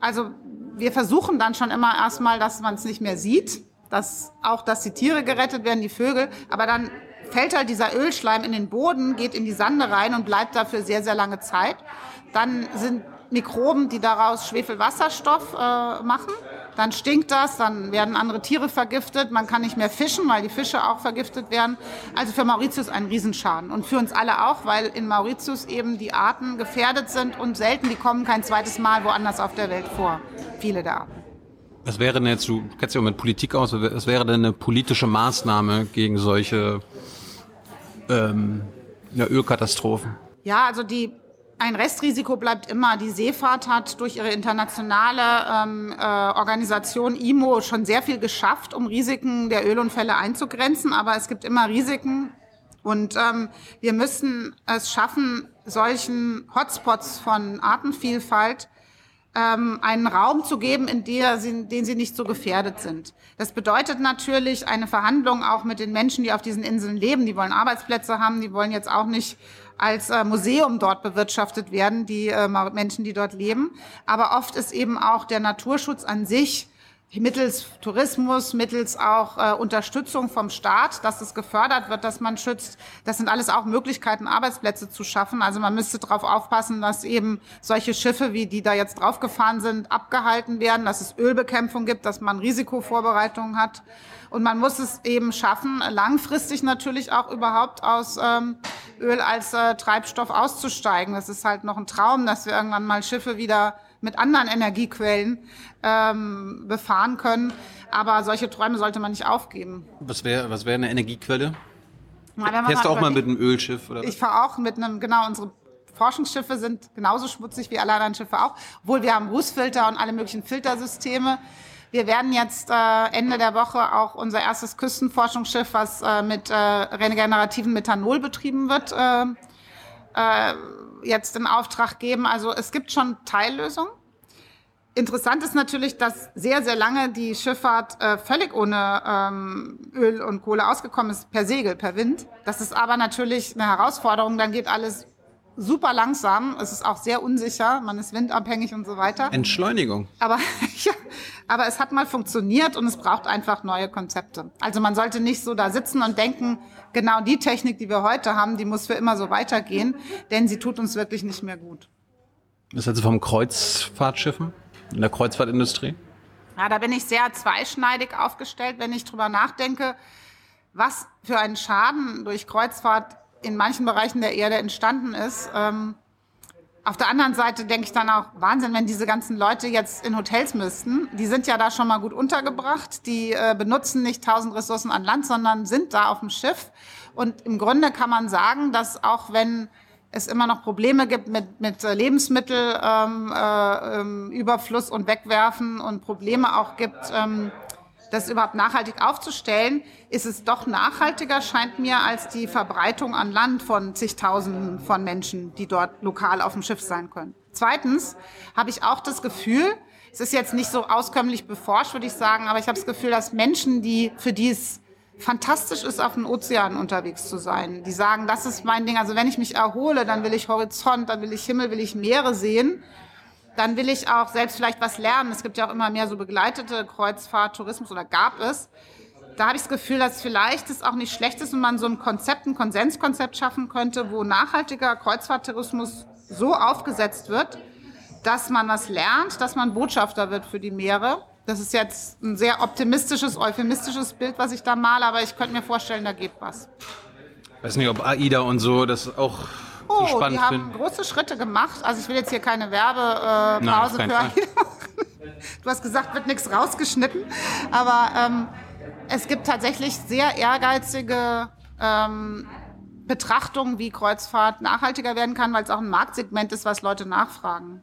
Also wir versuchen dann schon immer erstmal, dass man es nicht mehr sieht, dass auch, dass die Tiere gerettet werden, die Vögel, aber dann fällt halt dieser Ölschleim in den Boden, geht in die Sande rein und bleibt da für sehr, sehr lange Zeit. Dann sind Mikroben, die daraus Schwefelwasserstoff äh, machen. Dann stinkt das, dann werden andere Tiere vergiftet, man kann nicht mehr fischen, weil die Fische auch vergiftet werden. Also für Mauritius ein Riesenschaden und für uns alle auch, weil in Mauritius eben die Arten gefährdet sind und selten, die kommen kein zweites Mal woanders auf der Welt vor. Viele der Arten. Was wäre denn jetzt, du kennst dich auch mit Politik aus, was wäre denn eine politische Maßnahme gegen solche ähm, ja, Ölkatastrophen? Ja, also die, ein Restrisiko bleibt immer. Die Seefahrt hat durch ihre internationale ähm, äh, Organisation IMO schon sehr viel geschafft, um Risiken der Ölunfälle einzugrenzen. Aber es gibt immer Risiken Und ähm, wir müssen es schaffen, solchen Hotspots von Artenvielfalt ähm, einen Raum zu geben, in der sie, den sie nicht so gefährdet sind. Das bedeutet natürlich eine Verhandlung auch mit den Menschen, die auf diesen Inseln leben. Die wollen Arbeitsplätze haben, die wollen jetzt auch nicht als äh, Museum dort bewirtschaftet werden, die äh, Menschen, die dort leben. Aber oft ist eben auch der Naturschutz an sich mittels Tourismus, mittels auch äh, Unterstützung vom Staat, dass es gefördert wird, dass man schützt. Das sind alles auch Möglichkeiten, Arbeitsplätze zu schaffen. Also man müsste darauf aufpassen, dass eben solche Schiffe, wie die da jetzt draufgefahren sind, abgehalten werden, dass es Ölbekämpfung gibt, dass man Risikovorbereitungen hat. Und man muss es eben schaffen, langfristig natürlich auch überhaupt aus ähm, Öl als äh, Treibstoff auszusteigen. Das ist halt noch ein Traum, dass wir irgendwann mal Schiffe wieder mit anderen Energiequellen ähm, befahren können. Aber solche Träume sollte man nicht aufgeben. Was wäre was wär eine Energiequelle? Na, Fährst du auch mal mit einem Ölschiff? Oder? Ich fahre auch mit einem, genau, unsere Forschungsschiffe sind genauso schmutzig wie alle anderen Schiffe auch. Obwohl wir haben Rußfilter und alle möglichen Filtersysteme. Wir werden jetzt äh, Ende der Woche auch unser erstes Küstenforschungsschiff, was äh, mit äh, regenerativen Methanol betrieben wird, äh, äh, jetzt in Auftrag geben. Also es gibt schon Teillösungen. Interessant ist natürlich, dass sehr, sehr lange die Schifffahrt äh, völlig ohne ähm, Öl und Kohle ausgekommen ist, per Segel, per Wind. Das ist aber natürlich eine Herausforderung. Dann geht alles super langsam. Es ist auch sehr unsicher. Man ist windabhängig und so weiter. Entschleunigung. Aber, ja, aber es hat mal funktioniert und es braucht einfach neue Konzepte. Also man sollte nicht so da sitzen und denken, genau die Technik, die wir heute haben, die muss für immer so weitergehen, denn sie tut uns wirklich nicht mehr gut. Was hältst du vom Kreuzfahrtschiffen? in der Kreuzfahrtindustrie? Ja, da bin ich sehr zweischneidig aufgestellt, wenn ich drüber nachdenke, was für ein Schaden durch Kreuzfahrt in manchen Bereichen der Erde entstanden ist. Ähm, auf der anderen Seite denke ich dann auch, Wahnsinn, wenn diese ganzen Leute jetzt in Hotels müssten. Die sind ja da schon mal gut untergebracht. Die äh, benutzen nicht tausend Ressourcen an Land, sondern sind da auf dem Schiff. Und im Grunde kann man sagen, dass auch wenn es immer noch Probleme gibt mit, mit äh, Lebensmittelüberfluss ähm, äh, und Wegwerfen und Probleme auch gibt, ähm, das überhaupt nachhaltig aufzustellen, ist es doch nachhaltiger, scheint mir, als die Verbreitung an Land von zigtausenden von Menschen, die dort lokal auf dem Schiff sein können. Zweitens habe ich auch das Gefühl, es ist jetzt nicht so auskömmlich beforscht, würde ich sagen, aber ich habe das Gefühl, dass Menschen, die für die es fantastisch ist, auf dem Ozean unterwegs zu sein. Die sagen, das ist mein Ding. Also wenn ich mich erhole, dann will ich Horizont, dann will ich Himmel, will ich Meere sehen. Dann will ich auch selbst vielleicht was lernen. Es gibt ja auch immer mehr so begleitete Kreuzfahrt, Tourismus oder gab es. Da habe ich das Gefühl, dass vielleicht es auch nicht schlecht ist, wenn man so ein Konzept, ein Konsenskonzept schaffen könnte, wo nachhaltiger Kreuzfahrttourismus so aufgesetzt wird, dass man was lernt, dass man Botschafter wird für die Meere das ist jetzt ein sehr optimistisches, euphemistisches Bild, was ich da male, aber ich könnte mir vorstellen, da geht was. Ich weiß nicht, ob AIDA und so das auch oh, so spannend die haben finden. große Schritte gemacht. Also ich will jetzt hier keine Werbepause Nein, für Du hast gesagt, wird nichts rausgeschnitten. Aber ähm, es gibt tatsächlich sehr ehrgeizige ähm, Betrachtungen, wie Kreuzfahrt nachhaltiger werden kann, weil es auch ein Marktsegment ist, was Leute nachfragen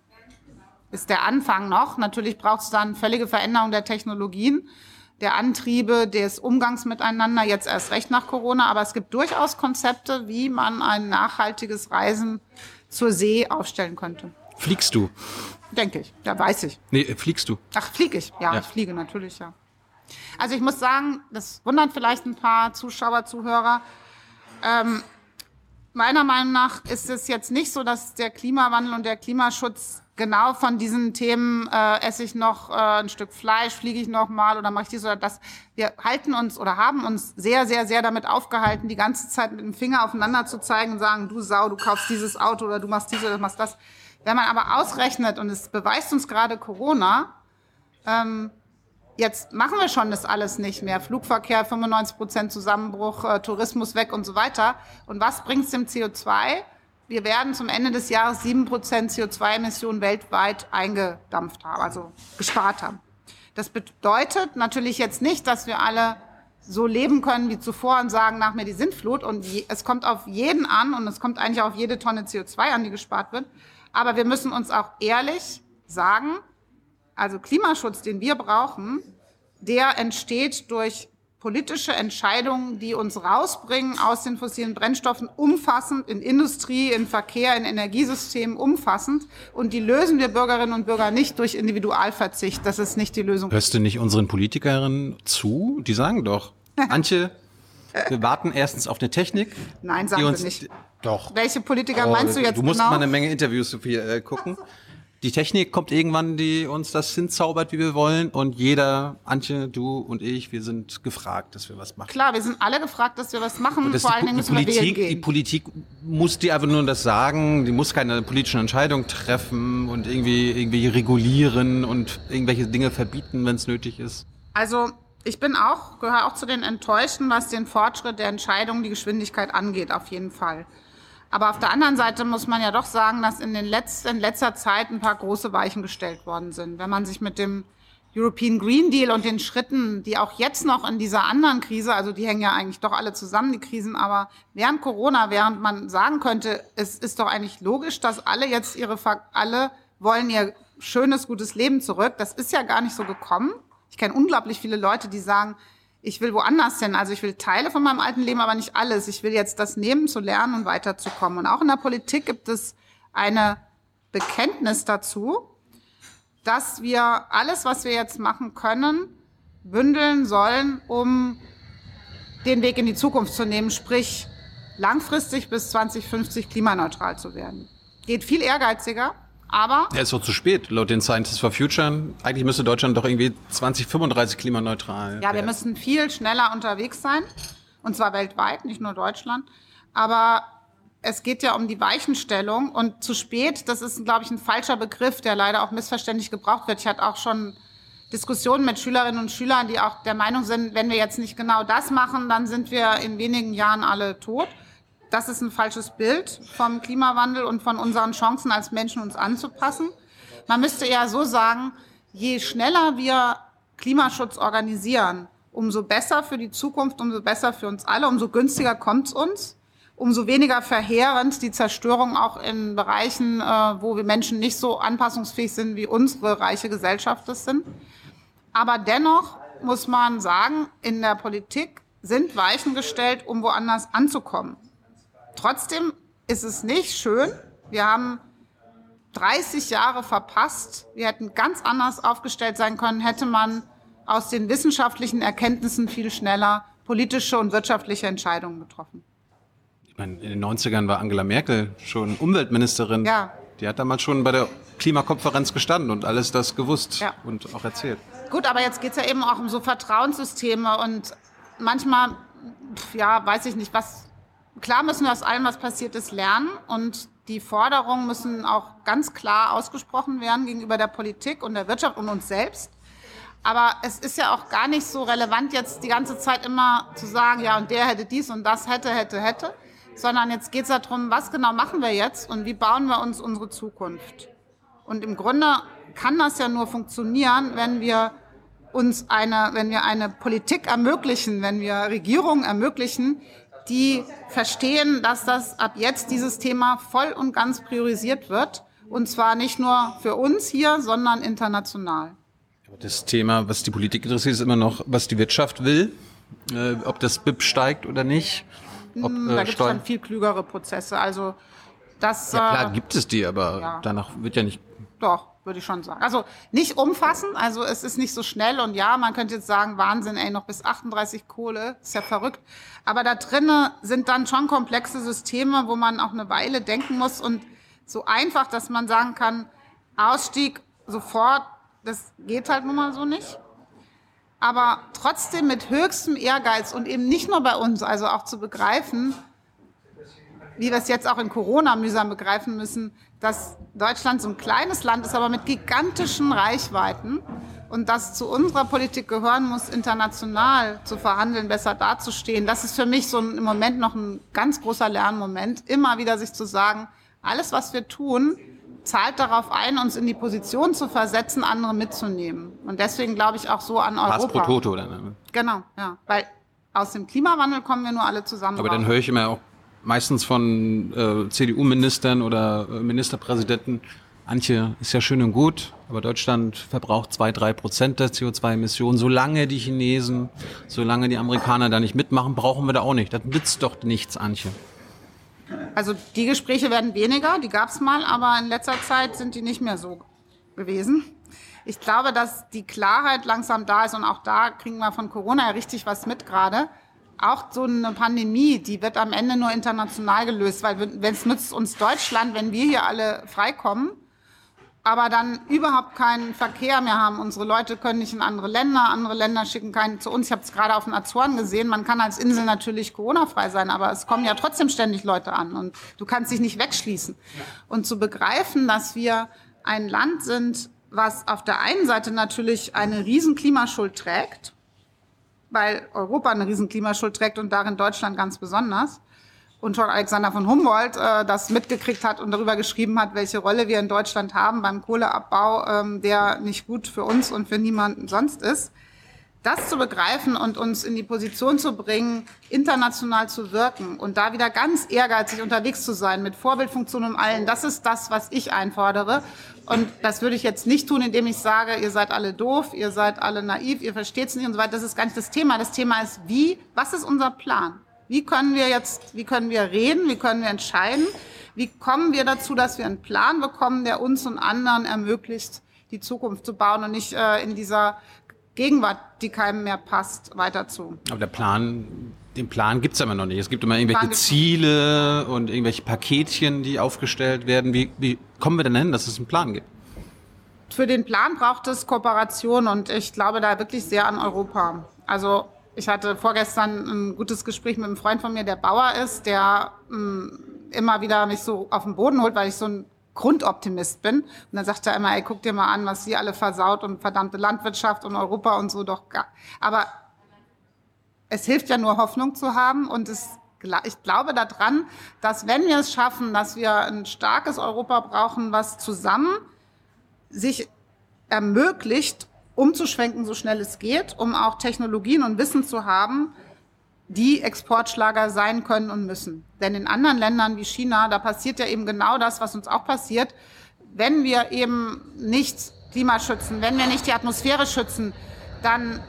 ist der Anfang noch. Natürlich braucht es dann völlige Veränderung der Technologien, der Antriebe, des Umgangs miteinander, jetzt erst recht nach Corona. Aber es gibt durchaus Konzepte, wie man ein nachhaltiges Reisen zur See aufstellen könnte. Fliegst du? Denke ich. Ja, weiß ich. Nee, fliegst du? Ach, fliege ich. Ja, Ja. ich fliege natürlich, ja. Also ich muss sagen, das wundert vielleicht ein paar Zuschauer, Zuhörer. Ähm, meiner Meinung nach ist es jetzt nicht so, dass der Klimawandel und der Klimaschutz genau von diesen Themen, äh, esse ich noch äh, ein Stück Fleisch, fliege ich noch mal oder mache ich dies oder das. Wir halten uns oder haben uns sehr, sehr, sehr damit aufgehalten, die ganze Zeit mit dem Finger aufeinander zu zeigen und sagen, du Sau, du kaufst dieses Auto oder du machst dies oder du machst das. Wenn man aber ausrechnet, und es beweist uns gerade Corona, ähm, jetzt machen wir schon das alles nicht mehr. Flugverkehr, 95 Prozent Zusammenbruch, äh, Tourismus weg und so weiter. Und was bringt es dem CO2? Wir werden zum Ende des Jahres 7 Prozent CO2-Emissionen weltweit eingedampft haben, also gespart haben. Das bedeutet natürlich jetzt nicht, dass wir alle so leben können wie zuvor und sagen, nach mir die Sintflut. Und es kommt auf jeden an und es kommt eigentlich auf jede Tonne CO2 an, die gespart wird. Aber wir müssen uns auch ehrlich sagen, also Klimaschutz, den wir brauchen, der entsteht durch politische Entscheidungen, die uns rausbringen aus den fossilen Brennstoffen, umfassend in Industrie, in Verkehr, in Energiesystemen, umfassend. Und die lösen wir Bürgerinnen und Bürger nicht durch Individualverzicht. Das ist nicht die Lösung. Hörst du nicht unseren Politikerinnen zu? Die sagen doch, Antje, wir warten erstens auf eine Technik. Nein, die sagen uns, sie nicht. Doch. Welche Politiker Oh, meinst du jetzt Du musst genau? mal eine Menge Interviews, Sophie, äh, gucken. Die Technik kommt irgendwann, die uns das hinzaubert, wie wir wollen. Und jeder, Antje, du und ich, wir sind gefragt, dass wir was machen. Klar, wir sind alle gefragt, dass wir was machen. Vor die, allen Dingen müssen wir wählen Politik, die gehen. Politik muss dir einfach nur das sagen, die muss keine politischen Entscheidungen treffen und irgendwie, irgendwie regulieren und irgendwelche Dinge verbieten, wenn es nötig ist. Also ich bin auch, gehöre auch zu den Enttäuschten, was den Fortschritt der Entscheidungen, die Geschwindigkeit angeht, auf jeden Fall. Aber auf der anderen Seite muss man ja doch sagen, dass in, den letzten, in letzter Zeit ein paar große Weichen gestellt worden sind. Wenn man sich mit dem European Green Deal und den Schritten, die auch jetzt noch in dieser anderen Krise, also die hängen ja eigentlich doch alle zusammen, die Krisen, aber während Corona, während man sagen könnte, es ist doch eigentlich logisch, dass alle jetzt ihre, alle wollen ihr schönes, gutes Leben zurück. Das ist ja gar nicht so gekommen. Ich kenne unglaublich viele Leute, die sagen, ich will woanders hin. Also ich will Teile von meinem alten Leben, aber nicht alles. Ich will jetzt das nehmen, zu lernen und weiterzukommen. Und auch in der Politik gibt es eine Bekenntnis dazu, dass wir alles, was wir jetzt machen können, bündeln sollen, um den Weg in die Zukunft zu nehmen, sprich langfristig bis 2050 klimaneutral zu werden. Geht viel ehrgeiziger, aber Ja, ist doch zu spät, laut den Scientists for Future. Eigentlich müsste Deutschland doch irgendwie 2035 klimaneutral Ja, wir müssen viel schneller unterwegs sein. Und zwar weltweit, nicht nur Deutschland. Aber es geht ja um die Weichenstellung. Und zu spät, das ist, glaube ich, ein falscher Begriff, der leider auch missverständlich gebraucht wird. Ich hatte auch schon Diskussionen mit Schülerinnen und Schülern, die auch der Meinung sind, wenn wir jetzt nicht genau das machen, dann sind wir in wenigen Jahren alle tot. Das ist ein falsches Bild vom Klimawandel und von unseren Chancen als Menschen uns anzupassen. Man müsste eher so sagen, je schneller wir Klimaschutz organisieren, umso besser für die Zukunft, umso besser für uns alle, umso günstiger kommt es uns, umso weniger verheerend die Zerstörung auch in Bereichen, äh, wo wir Menschen nicht so anpassungsfähig sind, wie unsere reiche Gesellschaft es sind. Aber dennoch muss man sagen, in der Politik sind Weichen gestellt, um woanders anzukommen. Trotzdem ist es nicht schön. Wir haben 30 Jahre verpasst. Wir hätten ganz anders aufgestellt sein können, hätte man aus den wissenschaftlichen Erkenntnissen viel schneller politische und wirtschaftliche Entscheidungen getroffen. Ich meine, in den 90ern war Angela Merkel schon Umweltministerin. Ja. Die hat damals schon bei der Klimakonferenz gestanden und alles das gewusst Ja. und auch erzählt. Gut, aber jetzt geht's ja eben auch um so Vertrauenssysteme und manchmal, ja, weiß ich nicht, was. Klar müssen wir aus allem, was passiert ist, lernen und die Forderungen müssen auch ganz klar ausgesprochen werden gegenüber der Politik und der Wirtschaft und uns selbst. Aber es ist ja auch gar nicht so relevant, jetzt die ganze Zeit immer zu sagen, ja, und der hätte dies und das hätte, hätte, hätte, sondern jetzt geht's darum, was genau machen wir jetzt und wie bauen wir uns unsere Zukunft. Und im Grunde kann das ja nur funktionieren, wenn wir uns eine, wenn wir eine Politik ermöglichen, wenn wir Regierungen ermöglichen, die verstehen, dass das ab jetzt dieses Thema voll und ganz priorisiert wird. Und zwar nicht nur für uns hier, sondern international. Das Thema, was die Politik interessiert, ist immer noch, was die Wirtschaft will. Äh, ob das BIP steigt oder nicht. Ob, Hm, Da äh, gibt es schon viel klügere Prozesse. Also das Ja klar, äh, gibt es die, aber ja. danach wird ja nicht. Doch, würde ich schon sagen. Also nicht umfassend, also es ist nicht so schnell und ja, man könnte jetzt sagen, Wahnsinn, ey, noch bis 38 Kohle, ist ja verrückt. Aber da drinnen sind dann schon komplexe Systeme, wo man auch eine Weile denken muss und so einfach, dass man sagen kann, Ausstieg sofort, das geht halt nun mal so nicht. Aber trotzdem mit höchstem Ehrgeiz und eben nicht nur bei uns, also auch zu begreifen, wie wir es jetzt auch in Corona mühsam begreifen müssen, dass Deutschland so ein kleines Land ist, aber mit gigantischen Reichweiten und dass zu unserer Politik gehören muss, international zu verhandeln, besser dazustehen. Das ist für mich so ein, im Moment noch ein ganz großer Lernmoment, immer wieder sich zu sagen, alles, was wir tun, zahlt darauf ein, uns in die Position zu versetzen, andere mitzunehmen. Und deswegen glaube ich auch so an Pass Europa. pro Toto. Dann, Genau, ja. Weil aus dem Klimawandel kommen wir nur alle zusammen. aber dann höre ich immer auch meistens von äh, CDU-Ministern oder äh, Ministerpräsidenten, Antje, ist ja schön und gut, aber Deutschland verbraucht zwei, drei Prozent der CO2-Emissionen. Solange die Chinesen, solange die Amerikaner da nicht mitmachen, brauchen wir da auch nicht. Das nützt doch nichts, Antje. Also die Gespräche werden weniger, die gab es mal, aber in letzter Zeit sind die nicht mehr so gewesen. Ich glaube, dass die Klarheit langsam da ist und auch da kriegen wir von Corona ja richtig was mit gerade. Auch so eine Pandemie, die wird am Ende nur international gelöst, weil wenn es nützt uns Deutschland, wenn wir hier alle freikommen, aber dann überhaupt keinen Verkehr mehr haben. Unsere Leute können nicht in andere Länder, andere Länder schicken keinen zu uns. Ich habe es gerade auf den Azoren gesehen. Man kann als Insel natürlich Corona-frei sein, aber es kommen ja trotzdem ständig Leute an und du kannst dich nicht wegschließen. Und zu begreifen, dass wir ein Land sind, was auf der einen Seite natürlich eine riesen Klimaschuld trägt, weil Europa eine riesen Klimaschuld trägt und darin Deutschland ganz besonders. Und schon Alexander von Humboldt äh, das mitgekriegt hat und darüber geschrieben hat, welche Rolle wir in Deutschland haben beim Kohleabbau, ähm, der nicht gut für uns und für niemanden sonst ist das zu begreifen und uns in die Position zu bringen, international zu wirken und da wieder ganz ehrgeizig unterwegs zu sein, mit Vorbildfunktion und allen, das ist das, was ich einfordere. Und das würde ich jetzt nicht tun, indem ich sage, ihr seid alle doof, ihr seid alle naiv, ihr versteht es nicht und so weiter. Das ist gar nicht das Thema. Das Thema ist, wie, was ist unser Plan? Wie können wir jetzt, wie können wir reden, wie können wir entscheiden? Wie kommen wir dazu, dass wir einen Plan bekommen, der uns und anderen ermöglicht, die Zukunft zu bauen und nicht äh, in dieser Gegenwart, die keinem mehr passt, weiter zu. Aber der Plan, den Plan gibt's aber noch nicht. Es gibt immer irgendwelche Ziele und irgendwelche Paketchen, die aufgestellt werden. Wie, wie kommen wir denn hin, dass es einen Plan gibt? Für den Plan braucht es Kooperation und ich glaube da wirklich sehr an Europa. Also ich hatte vorgestern ein gutes Gespräch mit einem Freund von mir, der Bauer ist, der mh, mm, immer wieder mich so auf den Boden holt, weil ich so ein Grundoptimist bin. Und dann sagt er immer, ey, guck dir mal an, was sie alle versaut und verdammte Landwirtschaft und Europa und so doch. Gar. Aber es hilft ja nur Hoffnung zu haben und es, ich glaube daran, dass wenn wir es schaffen, dass wir ein starkes Europa brauchen, was zusammen sich ermöglicht, umzuschwenken, so schnell es geht, um auch Technologien und Wissen zu haben, die Exportschlager sein können und müssen. Denn in anderen Ländern wie China, da passiert ja eben genau das, was uns auch passiert. Wenn wir eben nicht Klima schützen, wenn wir nicht die Atmosphäre schützen, dann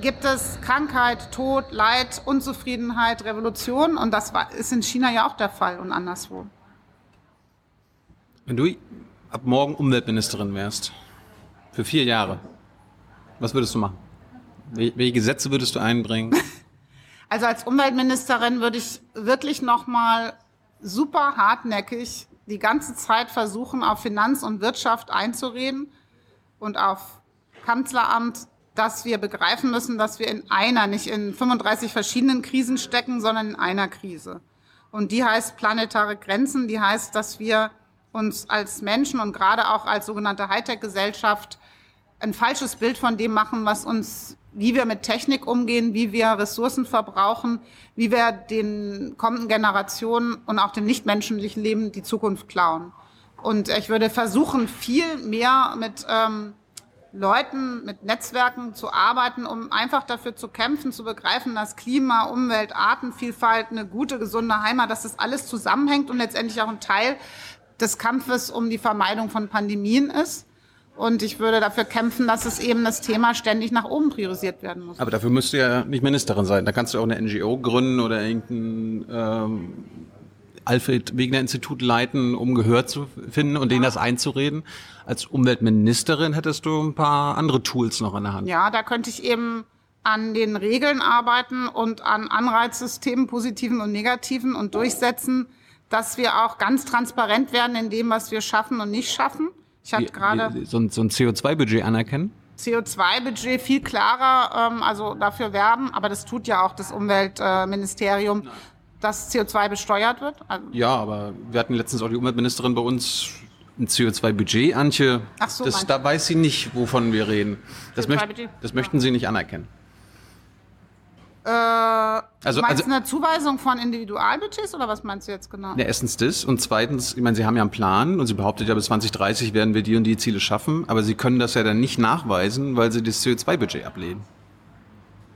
gibt es Krankheit, Tod, Leid, Unzufriedenheit, Revolution. Und das ist in China ja auch der Fall und anderswo. Wenn du ab morgen Umweltministerin wärst, für vier Jahre, was würdest du machen? Welche Gesetze würdest du einbringen? Also als Umweltministerin würde ich wirklich noch mal super hartnäckig die ganze Zeit versuchen, auf Finanz und Wirtschaft einzureden und auf Kanzleramt, dass wir begreifen müssen, dass wir in einer, nicht in 35 verschiedenen Krisen stecken, sondern in einer Krise. Und die heißt planetare Grenzen, die heißt, dass wir uns als Menschen und gerade auch als sogenannte Hightech-Gesellschaft ein falsches Bild von dem machen, was uns wie wir mit Technik umgehen, wie wir Ressourcen verbrauchen, wie wir den kommenden Generationen und auch dem nichtmenschlichen Leben die Zukunft klauen. Und ich würde versuchen, viel mehr mit ähm, Leuten, mit Netzwerken zu arbeiten, um einfach dafür zu kämpfen, zu begreifen, dass Klima, Umwelt, Artenvielfalt, eine gute, gesunde Heimat, dass das alles zusammenhängt und letztendlich auch ein Teil des Kampfes um die Vermeidung von Pandemien ist. Und ich würde dafür kämpfen, dass es eben das Thema ständig nach oben priorisiert werden muss. Aber dafür müsst du ja nicht Ministerin sein. Da kannst du auch eine NGO gründen oder irgendein ähm, Alfred Wegener Institut leiten, um Gehör zu finden und denen das einzureden. Als Umweltministerin hättest du ein paar andere Tools noch an der Hand. Ja, da könnte ich eben an den Regeln arbeiten und an Anreizsystemen, positiven und negativen und durchsetzen, dass wir auch ganz transparent werden in dem, was wir schaffen und nicht schaffen ich hatte gerade so ein, so ein CO2-Budget anerkennen. CO2-Budget viel klarer, ähm, also dafür werben, aber das tut ja auch das Umweltministerium, äh, dass CO2 besteuert wird. Also ja, aber wir hatten letztens auch die Umweltministerin bei uns ein CO2-Budget, Antje. Ach so, das, da weiß sie nicht, wovon wir reden. Das, möcht, das möchten Sie nicht anerkennen. Äh, also, meinst also, du eine Zuweisung von Individualbudgets oder was meinst du jetzt genau? Ne, erstens das und zweitens, ich meine, Sie haben ja einen Plan und Sie behauptet ja, bis 2030 werden wir die und die Ziele schaffen, aber Sie können das ja dann nicht nachweisen, weil Sie das CO2-Budget ablehnen.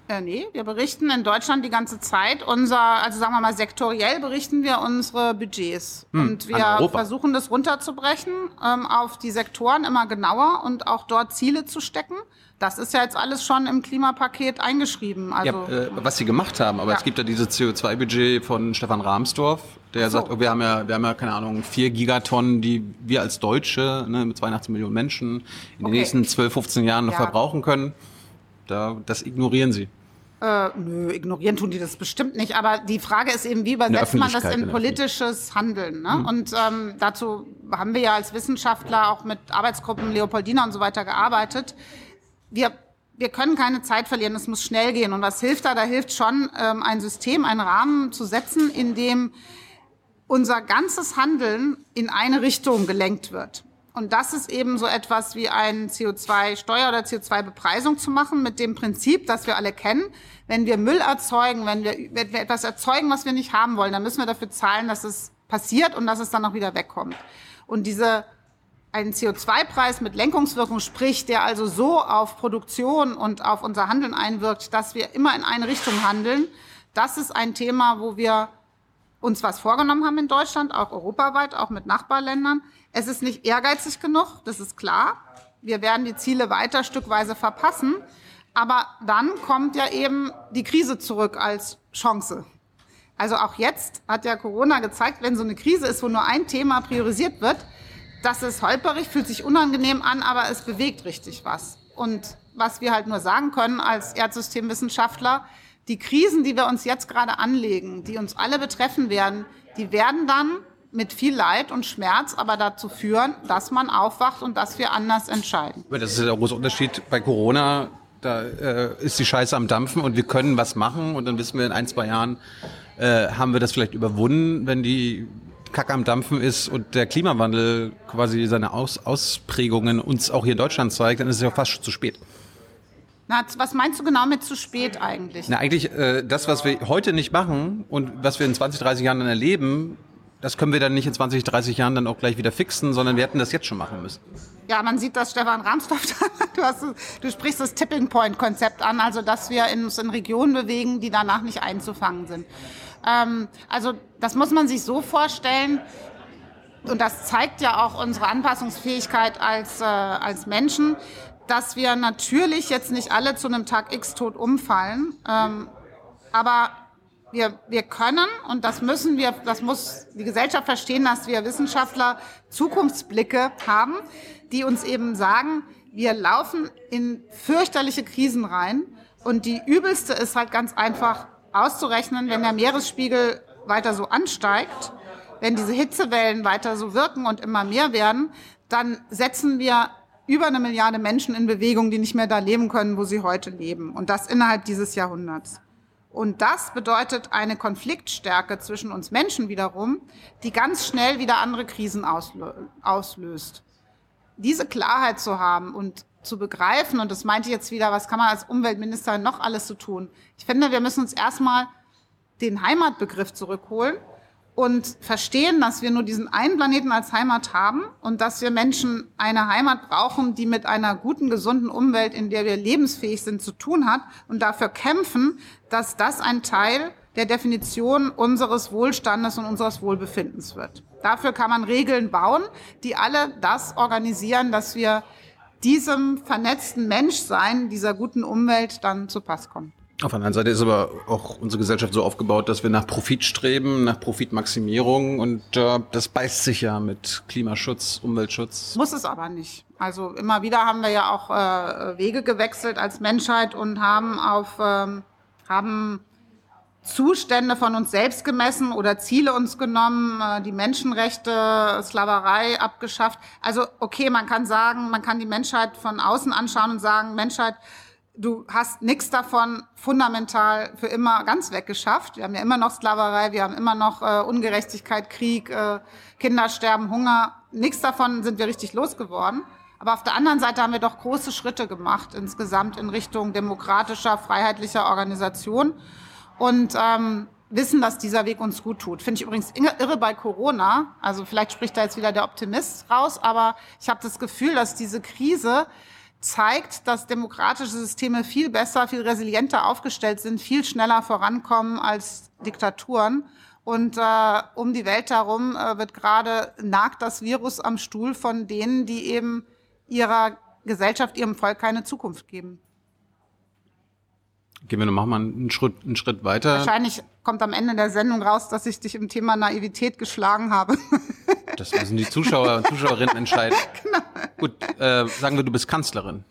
Äh, nee, wir berichten in Deutschland die ganze Zeit. Unser, also sagen wir mal, sektoriell berichten wir unsere Budgets. Hm, und wir versuchen das runterzubrechen ähm, auf die Sektoren immer genauer und auch dort Ziele zu stecken. Das ist ja jetzt alles schon im Klimapaket eingeschrieben. Also, Ja, äh, was sie gemacht haben, aber Ja. es gibt ja dieses CO2-Budget von Stefan Rahmsdorf, der so. sagt, oh, wir haben ja, wir haben ja, keine Ahnung, vier Gigatonnen, die wir als Deutsche ne, mit 82 Millionen Menschen in den Okay. nächsten 12, 15 Jahren noch verbrauchen können. Da, das ignorieren sie. Äh, nö, ignorieren tun die das bestimmt nicht. Aber die Frage ist eben, wie übersetzt man das in politisches Handeln? Ne? Und ähm, dazu haben wir ja als Wissenschaftler auch mit Arbeitsgruppen Leopoldina und so weiter gearbeitet. Wir, wir können keine Zeit verlieren, es muss schnell gehen. Und was hilft da? Da hilft schon, ähm, ein System, einen Rahmen zu setzen, in dem unser ganzes Handeln in eine Richtung gelenkt wird. Und das ist eben so etwas wie ein CO2-Steuer oder CO2-Bepreisung zu machen mit dem Prinzip, das wir alle kennen. Wenn wir Müll erzeugen, wenn wir, wenn wir etwas erzeugen, was wir nicht haben wollen, dann müssen wir dafür zahlen, dass es passiert und dass es dann auch wieder wegkommt. Und diese, einen CO2-Preis mit Lenkungswirkung, sprich, der also so auf Produktion und auf unser Handeln einwirkt, dass wir immer in eine Richtung handeln, das ist ein Thema, wo wir uns was vorgenommen haben in Deutschland, auch europaweit, auch mit Nachbarländern. Es ist nicht ehrgeizig genug, das ist klar. Wir werden die Ziele weiter stückweise verpassen. Aber dann kommt ja eben die Krise zurück als Chance. Also auch jetzt hat ja Corona gezeigt, wenn so eine Krise ist, wo nur ein Thema priorisiert wird, das ist holperig, fühlt sich unangenehm an, aber es bewegt richtig was. Und was wir halt nur sagen können als Erdsystemwissenschaftler, die Krisen, die wir uns jetzt gerade anlegen, die uns alle betreffen werden, die werden dann mit viel Leid und Schmerz aber dazu führen, dass man aufwacht und dass wir anders entscheiden. Das ist der große Unterschied bei Corona. Da äh, ist die Scheiße am Dampfen und wir können was machen und dann wissen wir in ein, zwei Jahren, äh, haben wir das vielleicht überwunden, wenn die Kacke am Dampfen ist und der Klimawandel quasi seine Aus Ausprägungen uns auch hier in Deutschland zeigt, dann ist es ja fast schon zu spät. Na, was meinst du genau mit zu spät eigentlich? Na, eigentlich äh, das, was wir heute nicht machen und was wir in 20, 30 Jahren dann erleben, das können wir dann nicht in 20, 30 Jahren dann auch gleich wieder fixen, sondern wir hätten das jetzt schon machen müssen. Ja, man sieht, dass Stefan Rahmsdorf, du, hast, du sprichst das Tipping Point Konzept an, also dass wir uns in Regionen bewegen, die danach nicht einzufangen sind. Ähm, also das muss man sich so vorstellen, und das zeigt ja auch unsere Anpassungsfähigkeit als, äh, als Menschen, dass wir natürlich jetzt nicht alle zu einem Tag X tot umfallen, ähm, aber wir, wir können, und das müssen wir, das muss die Gesellschaft verstehen, dass wir Wissenschaftler Zukunftsblicke haben, die uns eben sagen, wir laufen in fürchterliche Krisen rein. Und die übelste ist halt ganz einfach auszurechnen, wenn der Meeresspiegel weiter so ansteigt, wenn diese Hitzewellen weiter so wirken und immer mehr werden, dann setzen wir über eine Milliarde Menschen in Bewegung, die nicht mehr da leben können, wo sie heute leben. Und das innerhalb dieses Jahrhunderts. Und das bedeutet eine Konfliktstärke zwischen uns Menschen wiederum, die ganz schnell wieder andere Krisen auslö auslöst. Diese Klarheit zu haben und zu begreifen, und das meinte ich jetzt wieder, was kann man als Umweltminister noch alles zu tun? Ich finde, wir müssen uns erstmal den Heimatbegriff zurückholen und verstehen, dass wir nur diesen einen Planeten als Heimat haben und dass wir Menschen eine Heimat brauchen, die mit einer guten, gesunden Umwelt, in der wir lebensfähig sind, zu tun hat und dafür kämpfen, dass das ein Teil der Definition unseres Wohlstandes und unseres Wohlbefindens wird. Dafür kann man Regeln bauen, die alle das organisieren, dass wir diesem vernetzten Menschsein, dieser guten Umwelt dann zu Pass kommen. Auf der anderen Seite ist aber auch unsere Gesellschaft so aufgebaut, dass wir nach Profit streben, nach Profitmaximierung und äh, das beißt sich ja mit Klimaschutz, Umweltschutz. Muss es aber nicht. Also immer wieder haben wir ja auch äh, Wege gewechselt als Menschheit und haben auf ähm, haben Zustände von uns selbst gemessen oder Ziele uns genommen, äh, die Menschenrechte, Sklaverei abgeschafft. Also okay, man kann sagen, man kann die Menschheit von außen anschauen und sagen, Menschheit, du hast nichts davon fundamental für immer ganz weggeschafft. Wir haben ja immer noch Sklaverei, wir haben immer noch äh, Ungerechtigkeit, Krieg, äh, Kinder sterben, Hunger. Nichts davon sind wir richtig losgeworden. Aber auf der anderen Seite haben wir doch große Schritte gemacht insgesamt in Richtung demokratischer, freiheitlicher Organisation und ähm, wissen, dass dieser Weg uns gut tut. Finde ich übrigens irre bei Corona. Also vielleicht spricht da jetzt wieder der Optimist raus, aber ich habe das Gefühl, dass diese Krise zeigt, dass demokratische Systeme viel besser, viel resilienter aufgestellt sind, viel schneller vorankommen als Diktaturen. Und äh, um die Welt herum äh, wird gerade nagt das Virus am Stuhl von denen, die eben ihrer Gesellschaft, ihrem Volk keine Zukunft geben. Gehen wir noch mal einen Schritt, einen Schritt weiter. Wahrscheinlich kommt am Ende der Sendung raus, dass ich dich im Thema Naivität geschlagen habe. Das müssen die Zuschauer und Zuschauerinnen entscheiden. Genau. Gut, äh, sagen wir, du bist Kanzlerin.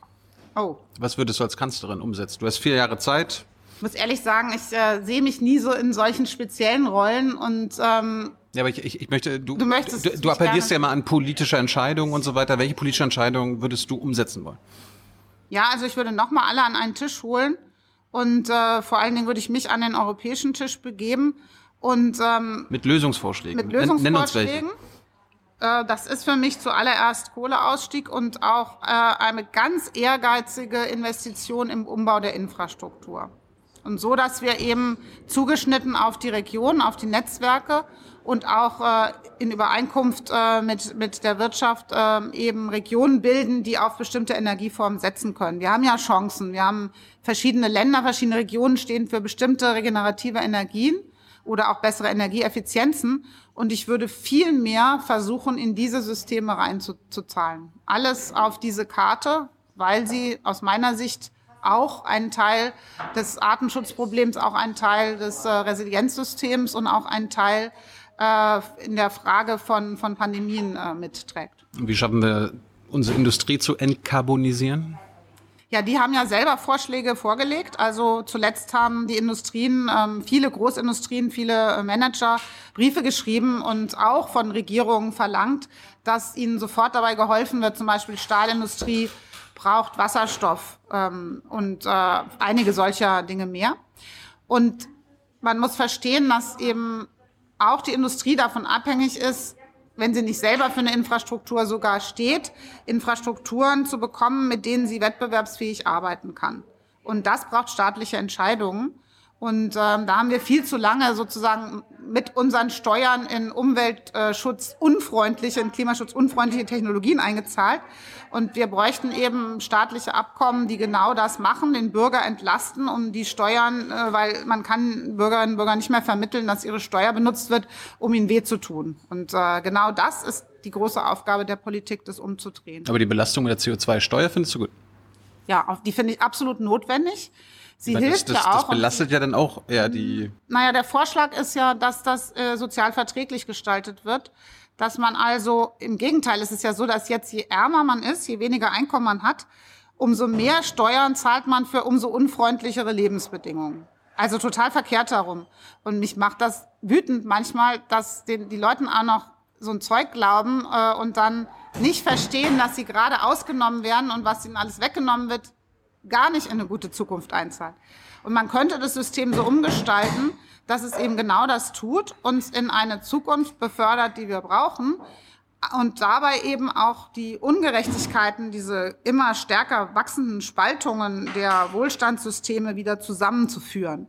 Oh. Was würdest du als Kanzlerin umsetzen? Du hast vier Jahre Zeit. Ich muss ehrlich sagen, ich äh, sehe mich nie so in solchen speziellen Rollen und ähm, ja, aber ich, ich, ich möchte, du, du, möchtest du, du appellierst ja immer an politische Entscheidungen und so weiter. Welche politische Entscheidungen würdest du umsetzen wollen? Ja, also ich würde nochmal alle an einen Tisch holen und äh, vor allen Dingen würde ich mich an den europäischen Tisch begeben und ähm, mit Lösungsvorschlägen. Mit Lösungsvorschlägen. Äh, das ist für mich zuallererst Kohleausstieg und auch äh, eine ganz ehrgeizige Investition im Umbau der Infrastruktur. Und so, dass wir eben zugeschnitten auf die Region, auf die Netzwerke und auch äh, in Übereinkunft äh, mit, mit der Wirtschaft äh, eben Regionen bilden, die auf bestimmte Energieformen setzen können. Wir haben ja Chancen. Wir haben verschiedene Länder, verschiedene Regionen stehen für bestimmte regenerative Energien oder auch bessere Energieeffizienzen. Und ich würde viel mehr versuchen, in diese Systeme reinzuzahlen. Alles auf diese Karte, weil sie aus meiner Sicht auch ein Teil des Artenschutzproblems, auch ein Teil des äh, Resilienzsystems und auch ein Teil in der Frage von, von Pandemien äh, mitträgt. Wie schaffen wir unsere Industrie zu entkarbonisieren? Ja, die haben ja selber Vorschläge vorgelegt. Also zuletzt haben die Industrien, ähm, viele Großindustrien, viele äh, Manager Briefe geschrieben und auch von Regierungen verlangt, dass ihnen sofort dabei geholfen wird, zum Beispiel Stahlindustrie braucht Wasserstoff ähm, und äh, einige solcher Dinge mehr. Und man muss verstehen, dass eben auch die Industrie davon abhängig ist, wenn sie nicht selber für eine Infrastruktur sogar steht, Infrastrukturen zu bekommen, mit denen sie wettbewerbsfähig arbeiten kann. Und das braucht staatliche Entscheidungen. Und ähm, da haben wir viel zu lange sozusagen mit unseren Steuern in umweltschutzunfreundliche, in klimaschutzunfreundliche Technologien eingezahlt. Und wir bräuchten eben staatliche Abkommen, die genau das machen, den Bürger entlasten, um die Steuern, äh, weil man kann Bürgerinnen und Bürger nicht mehr vermitteln, dass ihre Steuer benutzt wird, um ihnen weh zu tun. Und äh, genau das ist die große Aufgabe der Politik, das umzudrehen. Aber die Belastung der CO2-Steuer findest du gut? Ja, die finde ich absolut notwendig. Sie Weil hilft das, das, ja auch. Das belastet ja dann auch eher die. Naja, der Vorschlag ist ja, dass das äh, sozial verträglich gestaltet wird. Dass man also, im Gegenteil, es ist ja so, dass jetzt je ärmer man ist, je weniger Einkommen man hat, umso mehr Steuern zahlt man für umso unfreundlichere Lebensbedingungen. Also total verkehrt darum. Und mich macht das wütend manchmal, dass den, die Leuten auch noch so ein Zeug glauben äh, und dann nicht verstehen, dass sie gerade ausgenommen werden und was ihnen alles weggenommen wird, gar nicht in eine gute Zukunft einzahlt. Und man könnte das System so umgestalten, dass es eben genau das tut, uns in eine Zukunft befördert, die wir brauchen und dabei eben auch die Ungerechtigkeiten, diese immer stärker wachsenden Spaltungen der Wohlstandssysteme wieder zusammenzuführen.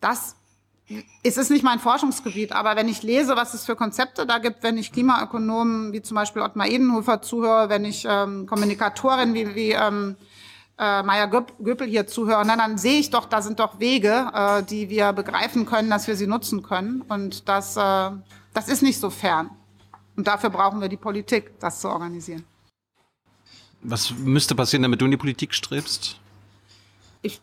Das es ist nicht mein Forschungsgebiet, aber wenn ich lese, was es für Konzepte da gibt, wenn ich Klimaökonomen wie zum Beispiel Ottmar Edenhofer zuhöre, wenn ich ähm, Kommunikatorin wie, wie ähm, äh, Maya Göppel hier zuhören, na, dann sehe ich doch, da sind doch Wege, äh, die wir begreifen können, dass wir sie nutzen können. Und das, äh, das ist nicht so fern. Und dafür brauchen wir die Politik, das zu organisieren. Was müsste passieren, damit du in die Politik strebst? Ich,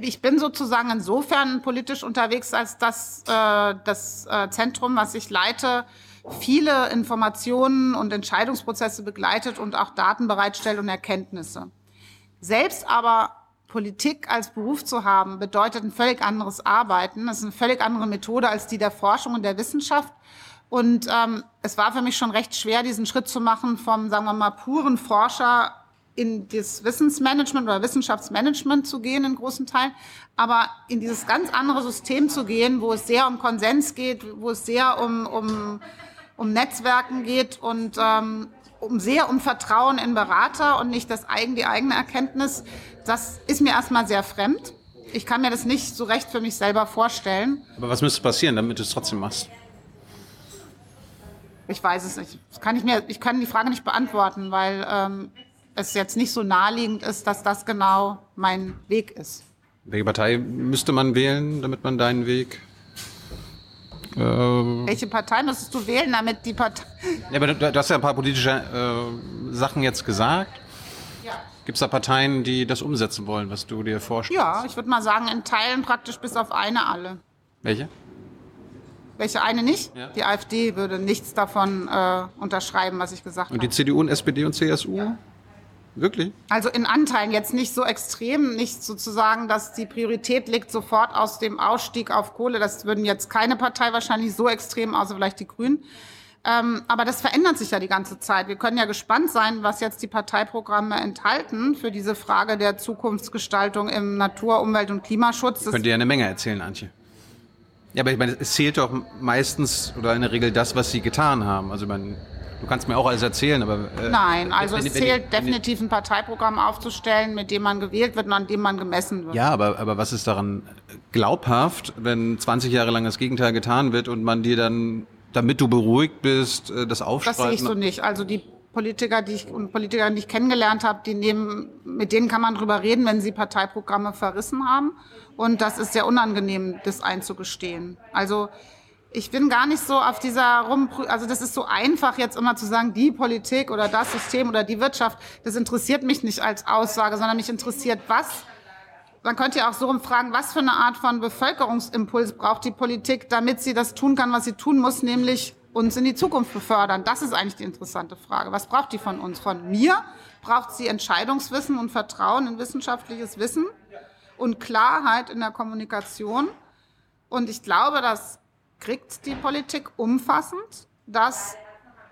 ich bin sozusagen insofern politisch unterwegs, als dass äh, das äh, Zentrum, was ich leite, viele Informationen und Entscheidungsprozesse begleitet und auch Daten bereitstellt und Erkenntnisse. Selbst aber Politik als Beruf zu haben, bedeutet ein völlig anderes Arbeiten. Das ist eine völlig andere Methode als die der Forschung und der Wissenschaft. Und ähm, es war für mich schon recht schwer, diesen Schritt zu machen vom, sagen wir mal, puren Forscher in das Wissensmanagement oder Wissenschaftsmanagement zu gehen in großen Teilen, aber in dieses ganz andere System zu gehen, wo es sehr um Konsens geht, wo es sehr um, um um Netzwerken geht und ähm, um sehr um Vertrauen in Berater und nicht das eigen, die eigene Erkenntnis, das ist mir erstmal sehr fremd. Ich kann mir das nicht so recht für mich selber vorstellen. Aber was müsste passieren, damit du es trotzdem machst? Ich weiß es nicht. Das kann ich, mir, ich kann die Frage nicht beantworten, weil ähm, es jetzt nicht so naheliegend ist, dass das genau mein Weg ist. Welche Partei müsste man wählen, damit man deinen Weg äh, Welche Partei müsstest du wählen, damit die Partei. Ja, aber du, du hast ja ein paar politische äh, Sachen jetzt gesagt. Ja. Gibt es da Parteien, die das umsetzen wollen, was du dir vorstellst? Ja, ich würde mal sagen, in Teilen praktisch bis auf eine alle. Welche? Welche eine nicht? Ja. Die AfD würde nichts davon äh, unterschreiben, was ich gesagt habe. Und die CDU und SPD und CSU? Ja. Wirklich? Also in Anteilen jetzt nicht so extrem, nicht sozusagen, dass die Priorität liegt sofort aus dem Ausstieg auf Kohle. Das würden jetzt keine Partei wahrscheinlich so extrem, außer vielleicht die Grünen. Ähm, aber das verändert sich ja die ganze Zeit. Wir können ja gespannt sein, was jetzt die Parteiprogramme enthalten für diese Frage der Zukunftsgestaltung im Natur-, Umwelt- und Klimaschutz. Das Könnt ihr ja eine Menge erzählen, Antje. Ja, aber ich meine, es zählt doch meistens oder in der Regel das, was sie getan haben. Also man Du kannst mir auch alles erzählen, aber. Äh, Nein, also wenn, es wenn, zählt wenn, definitiv ein Parteiprogramm aufzustellen, mit dem man gewählt wird und an dem man gemessen wird. Ja, aber, aber was ist daran glaubhaft, wenn 20 Jahre lang das Gegenteil getan wird und man dir dann, damit du beruhigt bist, äh, das aufschreibt? Das sehe ich so nicht. Also die Politiker, die ich und Politiker, die ich kennengelernt habe, die nehmen, mit denen kann man drüber reden, wenn sie Parteiprogramme verrissen haben. Und das ist sehr unangenehm, das einzugestehen. Also ich bin gar nicht so auf dieser rum, also das ist so einfach jetzt immer zu sagen, die Politik oder das System oder die Wirtschaft, das interessiert mich nicht als Aussage, sondern mich interessiert, was, man könnte ja auch so rumfragen, was für eine Art von Bevölkerungsimpuls braucht die Politik, damit sie das tun kann, was sie tun muss, nämlich uns in die Zukunft befördern. Das ist eigentlich die interessante Frage. Was braucht die von uns? Von mir braucht sie Entscheidungswissen und Vertrauen in wissenschaftliches Wissen und Klarheit in der Kommunikation. Und ich glaube, dass kriegt die Politik umfassend, dass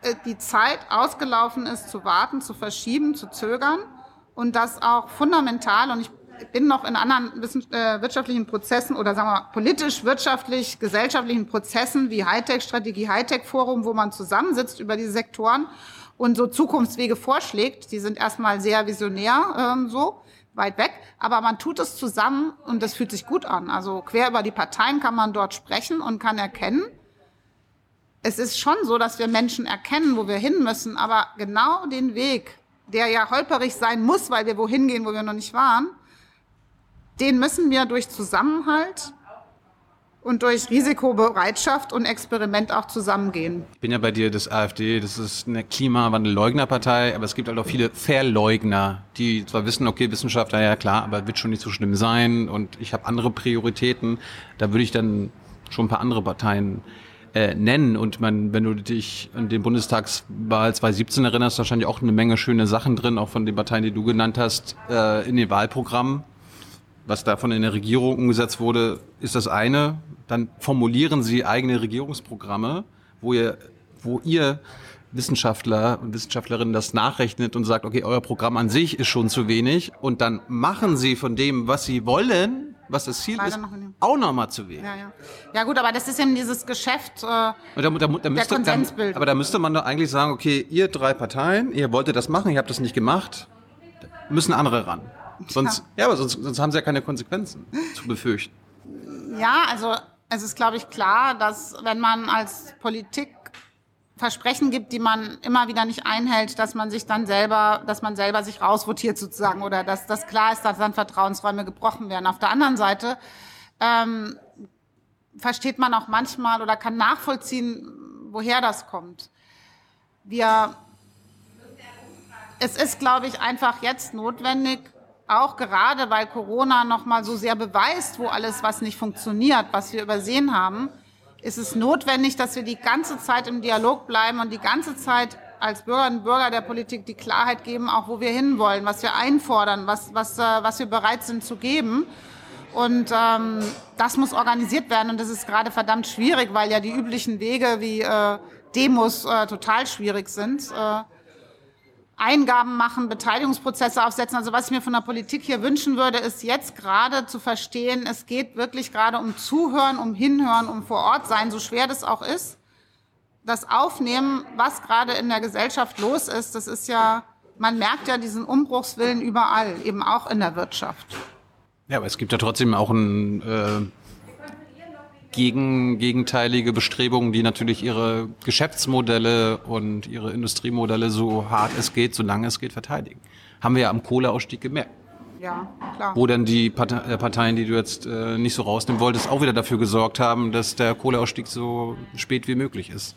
äh, die Zeit ausgelaufen ist, zu warten, zu verschieben, zu zögern und das auch fundamental, und ich bin noch in anderen äh, wirtschaftlichen Prozessen oder sagen wir politisch, wirtschaftlich, gesellschaftlichen Prozessen wie Hightech-Strategie, Hightech-Forum, wo man zusammensitzt über diese Sektoren und so Zukunftswege vorschlägt. Die sind erstmal sehr visionär ähm, so weit weg, aber man tut es zusammen und das fühlt sich gut an. Also quer über die Parteien kann man dort sprechen und kann erkennen, es ist schon so, dass wir Menschen erkennen, wo wir hin müssen, aber genau den Weg, der ja holperig sein muss, weil wir wohin gehen, wo wir noch nicht waren, den müssen wir durch Zusammenhalt und durch Risikobereitschaft und Experiment auch zusammengehen. Ich bin ja bei dir, das AfD, das ist eine Klimawandelleugnerpartei, aber es gibt halt auch viele Verleugner, die zwar wissen, okay, Wissenschaftler, ja klar, aber wird schon nicht so schlimm sein und ich habe andere Prioritäten. Da würde ich dann schon ein paar andere Parteien äh, nennen. Und man, wenn du dich an den Bundestagswahl 2017 erinnerst, wahrscheinlich auch eine Menge schöne Sachen drin, auch von den Parteien, die du genannt hast, äh, in den Wahlprogrammen was davon in der Regierung umgesetzt wurde, ist das eine. Dann formulieren Sie eigene Regierungsprogramme, wo ihr, wo ihr Wissenschaftler und Wissenschaftlerinnen das nachrechnet und sagt, okay, euer Programm an sich ist schon zu wenig und dann machen Sie von dem, was Sie wollen, was das Ziel Leider ist, noch auch nochmal zu wenig. Ja, ja. ja gut, aber das ist eben dieses Geschäft äh, da, da, da, der müsste, Konsensbild. aber da müsste man doch eigentlich sagen, okay, ihr drei Parteien, ihr wolltet das machen, ihr habt das nicht gemacht, müssen andere ran. Sonst, ja, aber sonst, sonst haben sie ja keine Konsequenzen zu befürchten. Ja, also es ist, glaube ich, klar, dass wenn man als Politik Versprechen gibt, die man immer wieder nicht einhält, dass man sich dann selber, dass man selber sich rausvotiert sozusagen oder dass das klar ist, dass dann Vertrauensräume gebrochen werden. Auf der anderen Seite ähm, versteht man auch manchmal oder kann nachvollziehen, woher das kommt. Wir, es ist, glaube ich, einfach jetzt notwendig, auch gerade weil Corona noch mal so sehr beweist, wo alles was nicht funktioniert, was wir übersehen haben, ist es notwendig, dass wir die ganze Zeit im Dialog bleiben und die ganze Zeit als Bürgerinnen und Bürger der Politik die Klarheit geben, auch wo wir hinwollen, was wir einfordern, was, was, äh, was wir bereit sind zu geben. Und ähm, das muss organisiert werden und das ist gerade verdammt schwierig, weil ja die üblichen Wege wie äh, Demos äh, total schwierig sind. Äh, Eingaben machen, Beteiligungsprozesse aufsetzen. Also was ich mir von der Politik hier wünschen würde, ist jetzt gerade zu verstehen, es geht wirklich gerade um Zuhören, um Hinhören, um vor Ort sein, so schwer das auch ist. Das Aufnehmen, was gerade in der Gesellschaft los ist, das ist ja, man merkt ja diesen Umbruchswillen überall, eben auch in der Wirtschaft. Ja, aber es gibt ja trotzdem auch ein, äh, gegen, gegenteilige Bestrebungen, die natürlich ihre Geschäftsmodelle und ihre Industriemodelle so hart es geht, solange es geht, verteidigen. Haben wir ja am Kohleausstieg gemerkt. Ja, klar. Wo dann die äh, Parteien, die du jetzt äh, nicht so rausnehmen wolltest, auch wieder dafür gesorgt haben, dass der Kohleausstieg so spät wie möglich ist.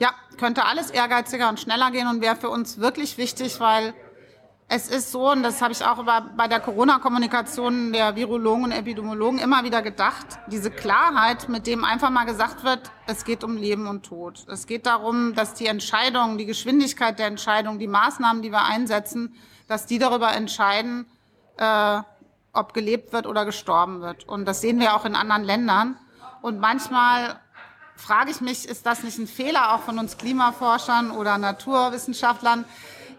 Ja, könnte alles ehrgeiziger und schneller gehen und wäre für uns wirklich wichtig, weil es ist so, und das habe ich auch bei der Corona-Kommunikation der Virologen und Epidemiologen immer wieder gedacht, diese Klarheit, mit dem einfach mal gesagt wird, es geht um Leben und Tod. Es geht darum, dass die Entscheidung, die Geschwindigkeit der Entscheidung, die Maßnahmen, die wir einsetzen, dass die darüber entscheiden, äh, ob gelebt wird oder gestorben wird. Und das sehen wir auch in anderen Ländern. Und manchmal frage ich mich, ist das nicht ein Fehler auch von uns Klimaforschern oder Naturwissenschaftlern,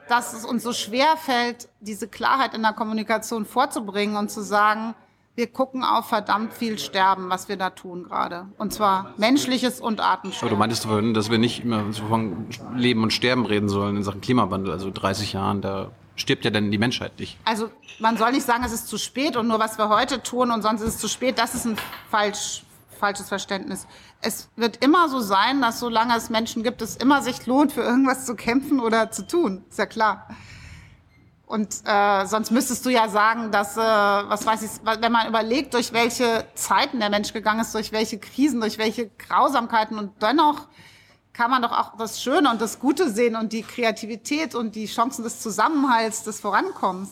dass es uns so schwer fällt, diese Klarheit in der Kommunikation vorzubringen und zu sagen, wir gucken auf verdammt viel Sterben, was wir da tun gerade. Und zwar menschliches und Aber du Artensterben. meintest vorhin, dass wir nicht immer so von Leben und Sterben reden sollen in Sachen Klimawandel. Also 30 Jahren, da stirbt ja dann die Menschheit nicht. Also man soll nicht sagen, es ist zu spät und nur was wir heute tun und sonst ist es zu spät. Das ist ein falsch, falsches Verständnis. Es wird immer so sein, dass solange es Menschen gibt, es immer sich lohnt, für irgendwas zu kämpfen oder zu tun. Ist ja klar. Und äh, sonst müsstest du ja sagen, dass, äh, was weiß ich, wenn man überlegt, durch welche Zeiten der Mensch gegangen ist, durch welche Krisen, durch welche Grausamkeiten und dennoch kann man doch auch das Schöne und das Gute sehen und die Kreativität und die Chancen des Zusammenhalts, des Vorankommens.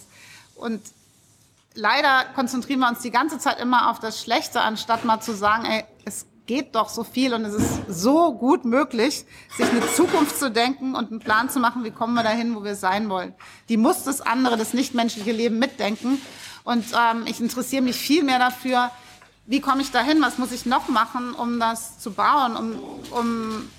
Und leider konzentrieren wir uns die ganze Zeit immer auf das Schlechte, anstatt mal zu sagen, ey, geht doch so viel und es ist so gut möglich, sich eine Zukunft zu denken und einen Plan zu machen, wie kommen wir dahin, wo wir sein wollen. Die muss das andere, das nichtmenschliche Leben mitdenken. Und ähm, ich interessiere mich viel mehr dafür, wie komme ich dahin, was muss ich noch machen, um das zu bauen, um, um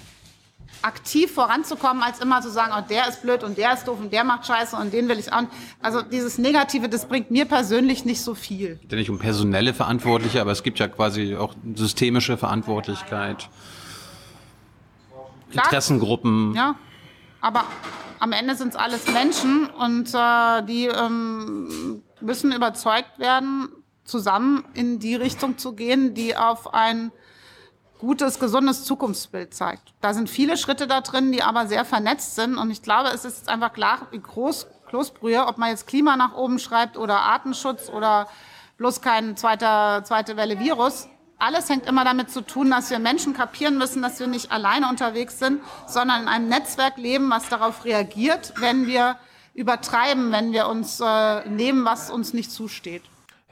aktiv voranzukommen, als immer zu sagen, oh, der ist blöd und der ist doof und der macht Scheiße und den will ich auch. nicht. Also dieses Negative, das bringt mir persönlich nicht so viel. Geht ja nicht um personelle Verantwortliche, aber es gibt ja quasi auch systemische Verantwortlichkeit. Interessengruppen. Ja, aber am Ende sind es alles Menschen und äh, die ähm, müssen überzeugt werden, zusammen in die Richtung zu gehen, die auf ein gutes, gesundes Zukunftsbild zeigt. Da sind viele Schritte da drin, die aber sehr vernetzt sind. Und ich glaube, es ist einfach klar, wie groß Kloßbrühe, ob man jetzt Klima nach oben schreibt oder Artenschutz oder bloß kein zweiter, zweite Welle Virus. Alles hängt immer damit zu tun, dass wir Menschen kapieren müssen, dass wir nicht alleine unterwegs sind, sondern in einem Netzwerk leben, was darauf reagiert, wenn wir übertreiben, wenn wir uns äh, nehmen, was uns nicht zusteht.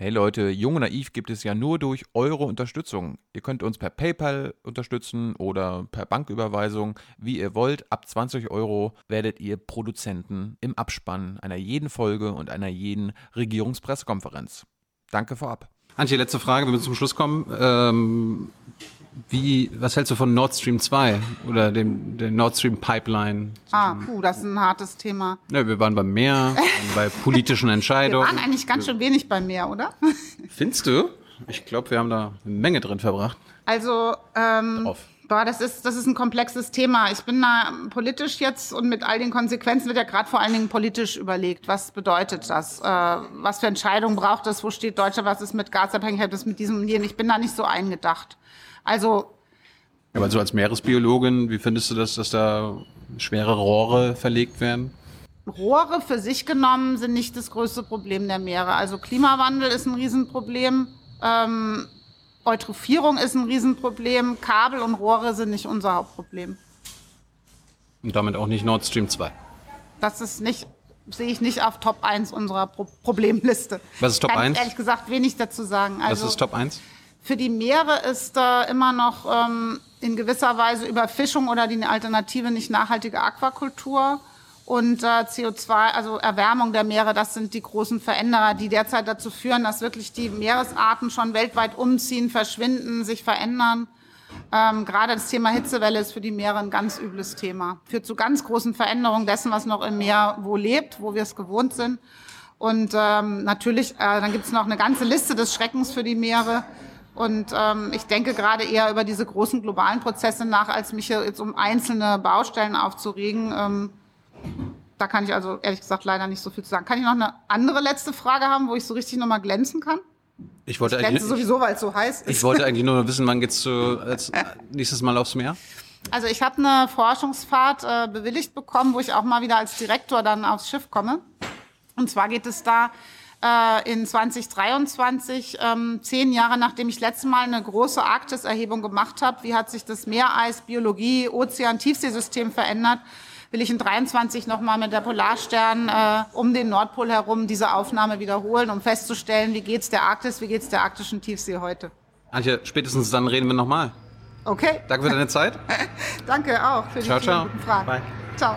Hey Leute, Jung und Naiv gibt es ja nur durch eure Unterstützung. Ihr könnt uns per PayPal unterstützen oder per Banküberweisung, wie ihr wollt. Ab 20 Euro werdet ihr Produzenten im Abspann einer jeden Folge und einer jeden Regierungspressekonferenz. Danke vorab. Antje, letzte Frage, wir müssen zum Schluss kommen. Ähm, wie, was hältst du von Nord Stream 2 oder dem, der Nord Stream Pipeline? Ah, puh, das ist ein hartes Thema. Ja, wir waren beim Meer, bei politischen Wir Entscheidungen. waren eigentlich ganz schön wenig beim Meer, oder? Findest du? Ich glaube, wir haben da eine Menge drin verbracht. Also, ähm, Drauf. boah, das ist, das ist ein komplexes Thema. Ich bin da politisch jetzt und mit all den Konsequenzen wird ja gerade vor allen Dingen politisch überlegt. Was bedeutet das? Äh, was für Entscheidungen braucht es? Wo steht Deutschland? Was ist mit Gasabhängigkeit? Was ist mit diesem und jenem? Ich bin da nicht so eingedacht. Also, Aber so als Meeresbiologin, wie findest du das, dass da schwere Rohre verlegt werden? Rohre für sich genommen sind nicht das größte Problem der Meere. Also Klimawandel ist ein Riesenproblem. Ähm, Eutrophierung ist ein Riesenproblem. Kabel und Rohre sind nicht unser Hauptproblem. Und damit auch nicht Nord Stream 2. Das ist nicht, sehe ich nicht auf Top 1 unserer Pro Problemliste. Was ist Top Kann 1? ich ehrlich gesagt wenig dazu sagen. Also ist Top 1? Für die Meere ist äh, immer noch ähm, in gewisser Weise Überfischung oder die Alternative nicht nachhaltige Aquakultur. Und äh, CO2, also Erwärmung der Meere, das sind die großen Veränderer, die derzeit dazu führen, dass wirklich die Meeresarten schon weltweit umziehen, verschwinden, sich verändern. Ähm, gerade das Thema Hitzewelle ist für die Meere ein ganz übles Thema. Führt zu ganz großen Veränderungen dessen, was noch im Meer wo lebt, wo wir es gewohnt sind. Und ähm, natürlich, äh, dann gibt es noch eine ganze Liste des Schreckens für die Meere. Und ähm, ich denke gerade eher über diese großen globalen Prozesse nach, als mich jetzt um einzelne Baustellen aufzuregen. Ähm, da kann ich also ehrlich gesagt leider nicht so viel zu sagen. Kann ich noch eine andere letzte Frage haben, wo ich so richtig nochmal glänzen kann? Ich wollte, Glänze eigentlich, sowieso, weil es so heiß ist. ich wollte eigentlich nur wissen, wann geht's zu, als nächstes Mal aufs Meer? Also ich habe eine Forschungsfahrt äh, bewilligt bekommen, wo ich auch mal wieder als Direktor dann aufs Schiff komme. Und zwar geht es da äh, in 2023, ähm, zehn Jahre nachdem ich letztes Mal eine große Arktiserhebung gemacht habe, wie hat sich das Meereis, Biologie, Ozean, Tiefseesystem verändert, will ich in 23 nochmal mit der Polarstern äh, um den Nordpol herum diese Aufnahme wiederholen, um festzustellen, wie geht's der Arktis, wie geht's der arktischen Tiefsee heute. Antje, spätestens dann reden wir nochmal. Okay, Danke für deine Zeit. danke auch für die Ciao, vielen ciao. guten Fragen. Bye. Ciao.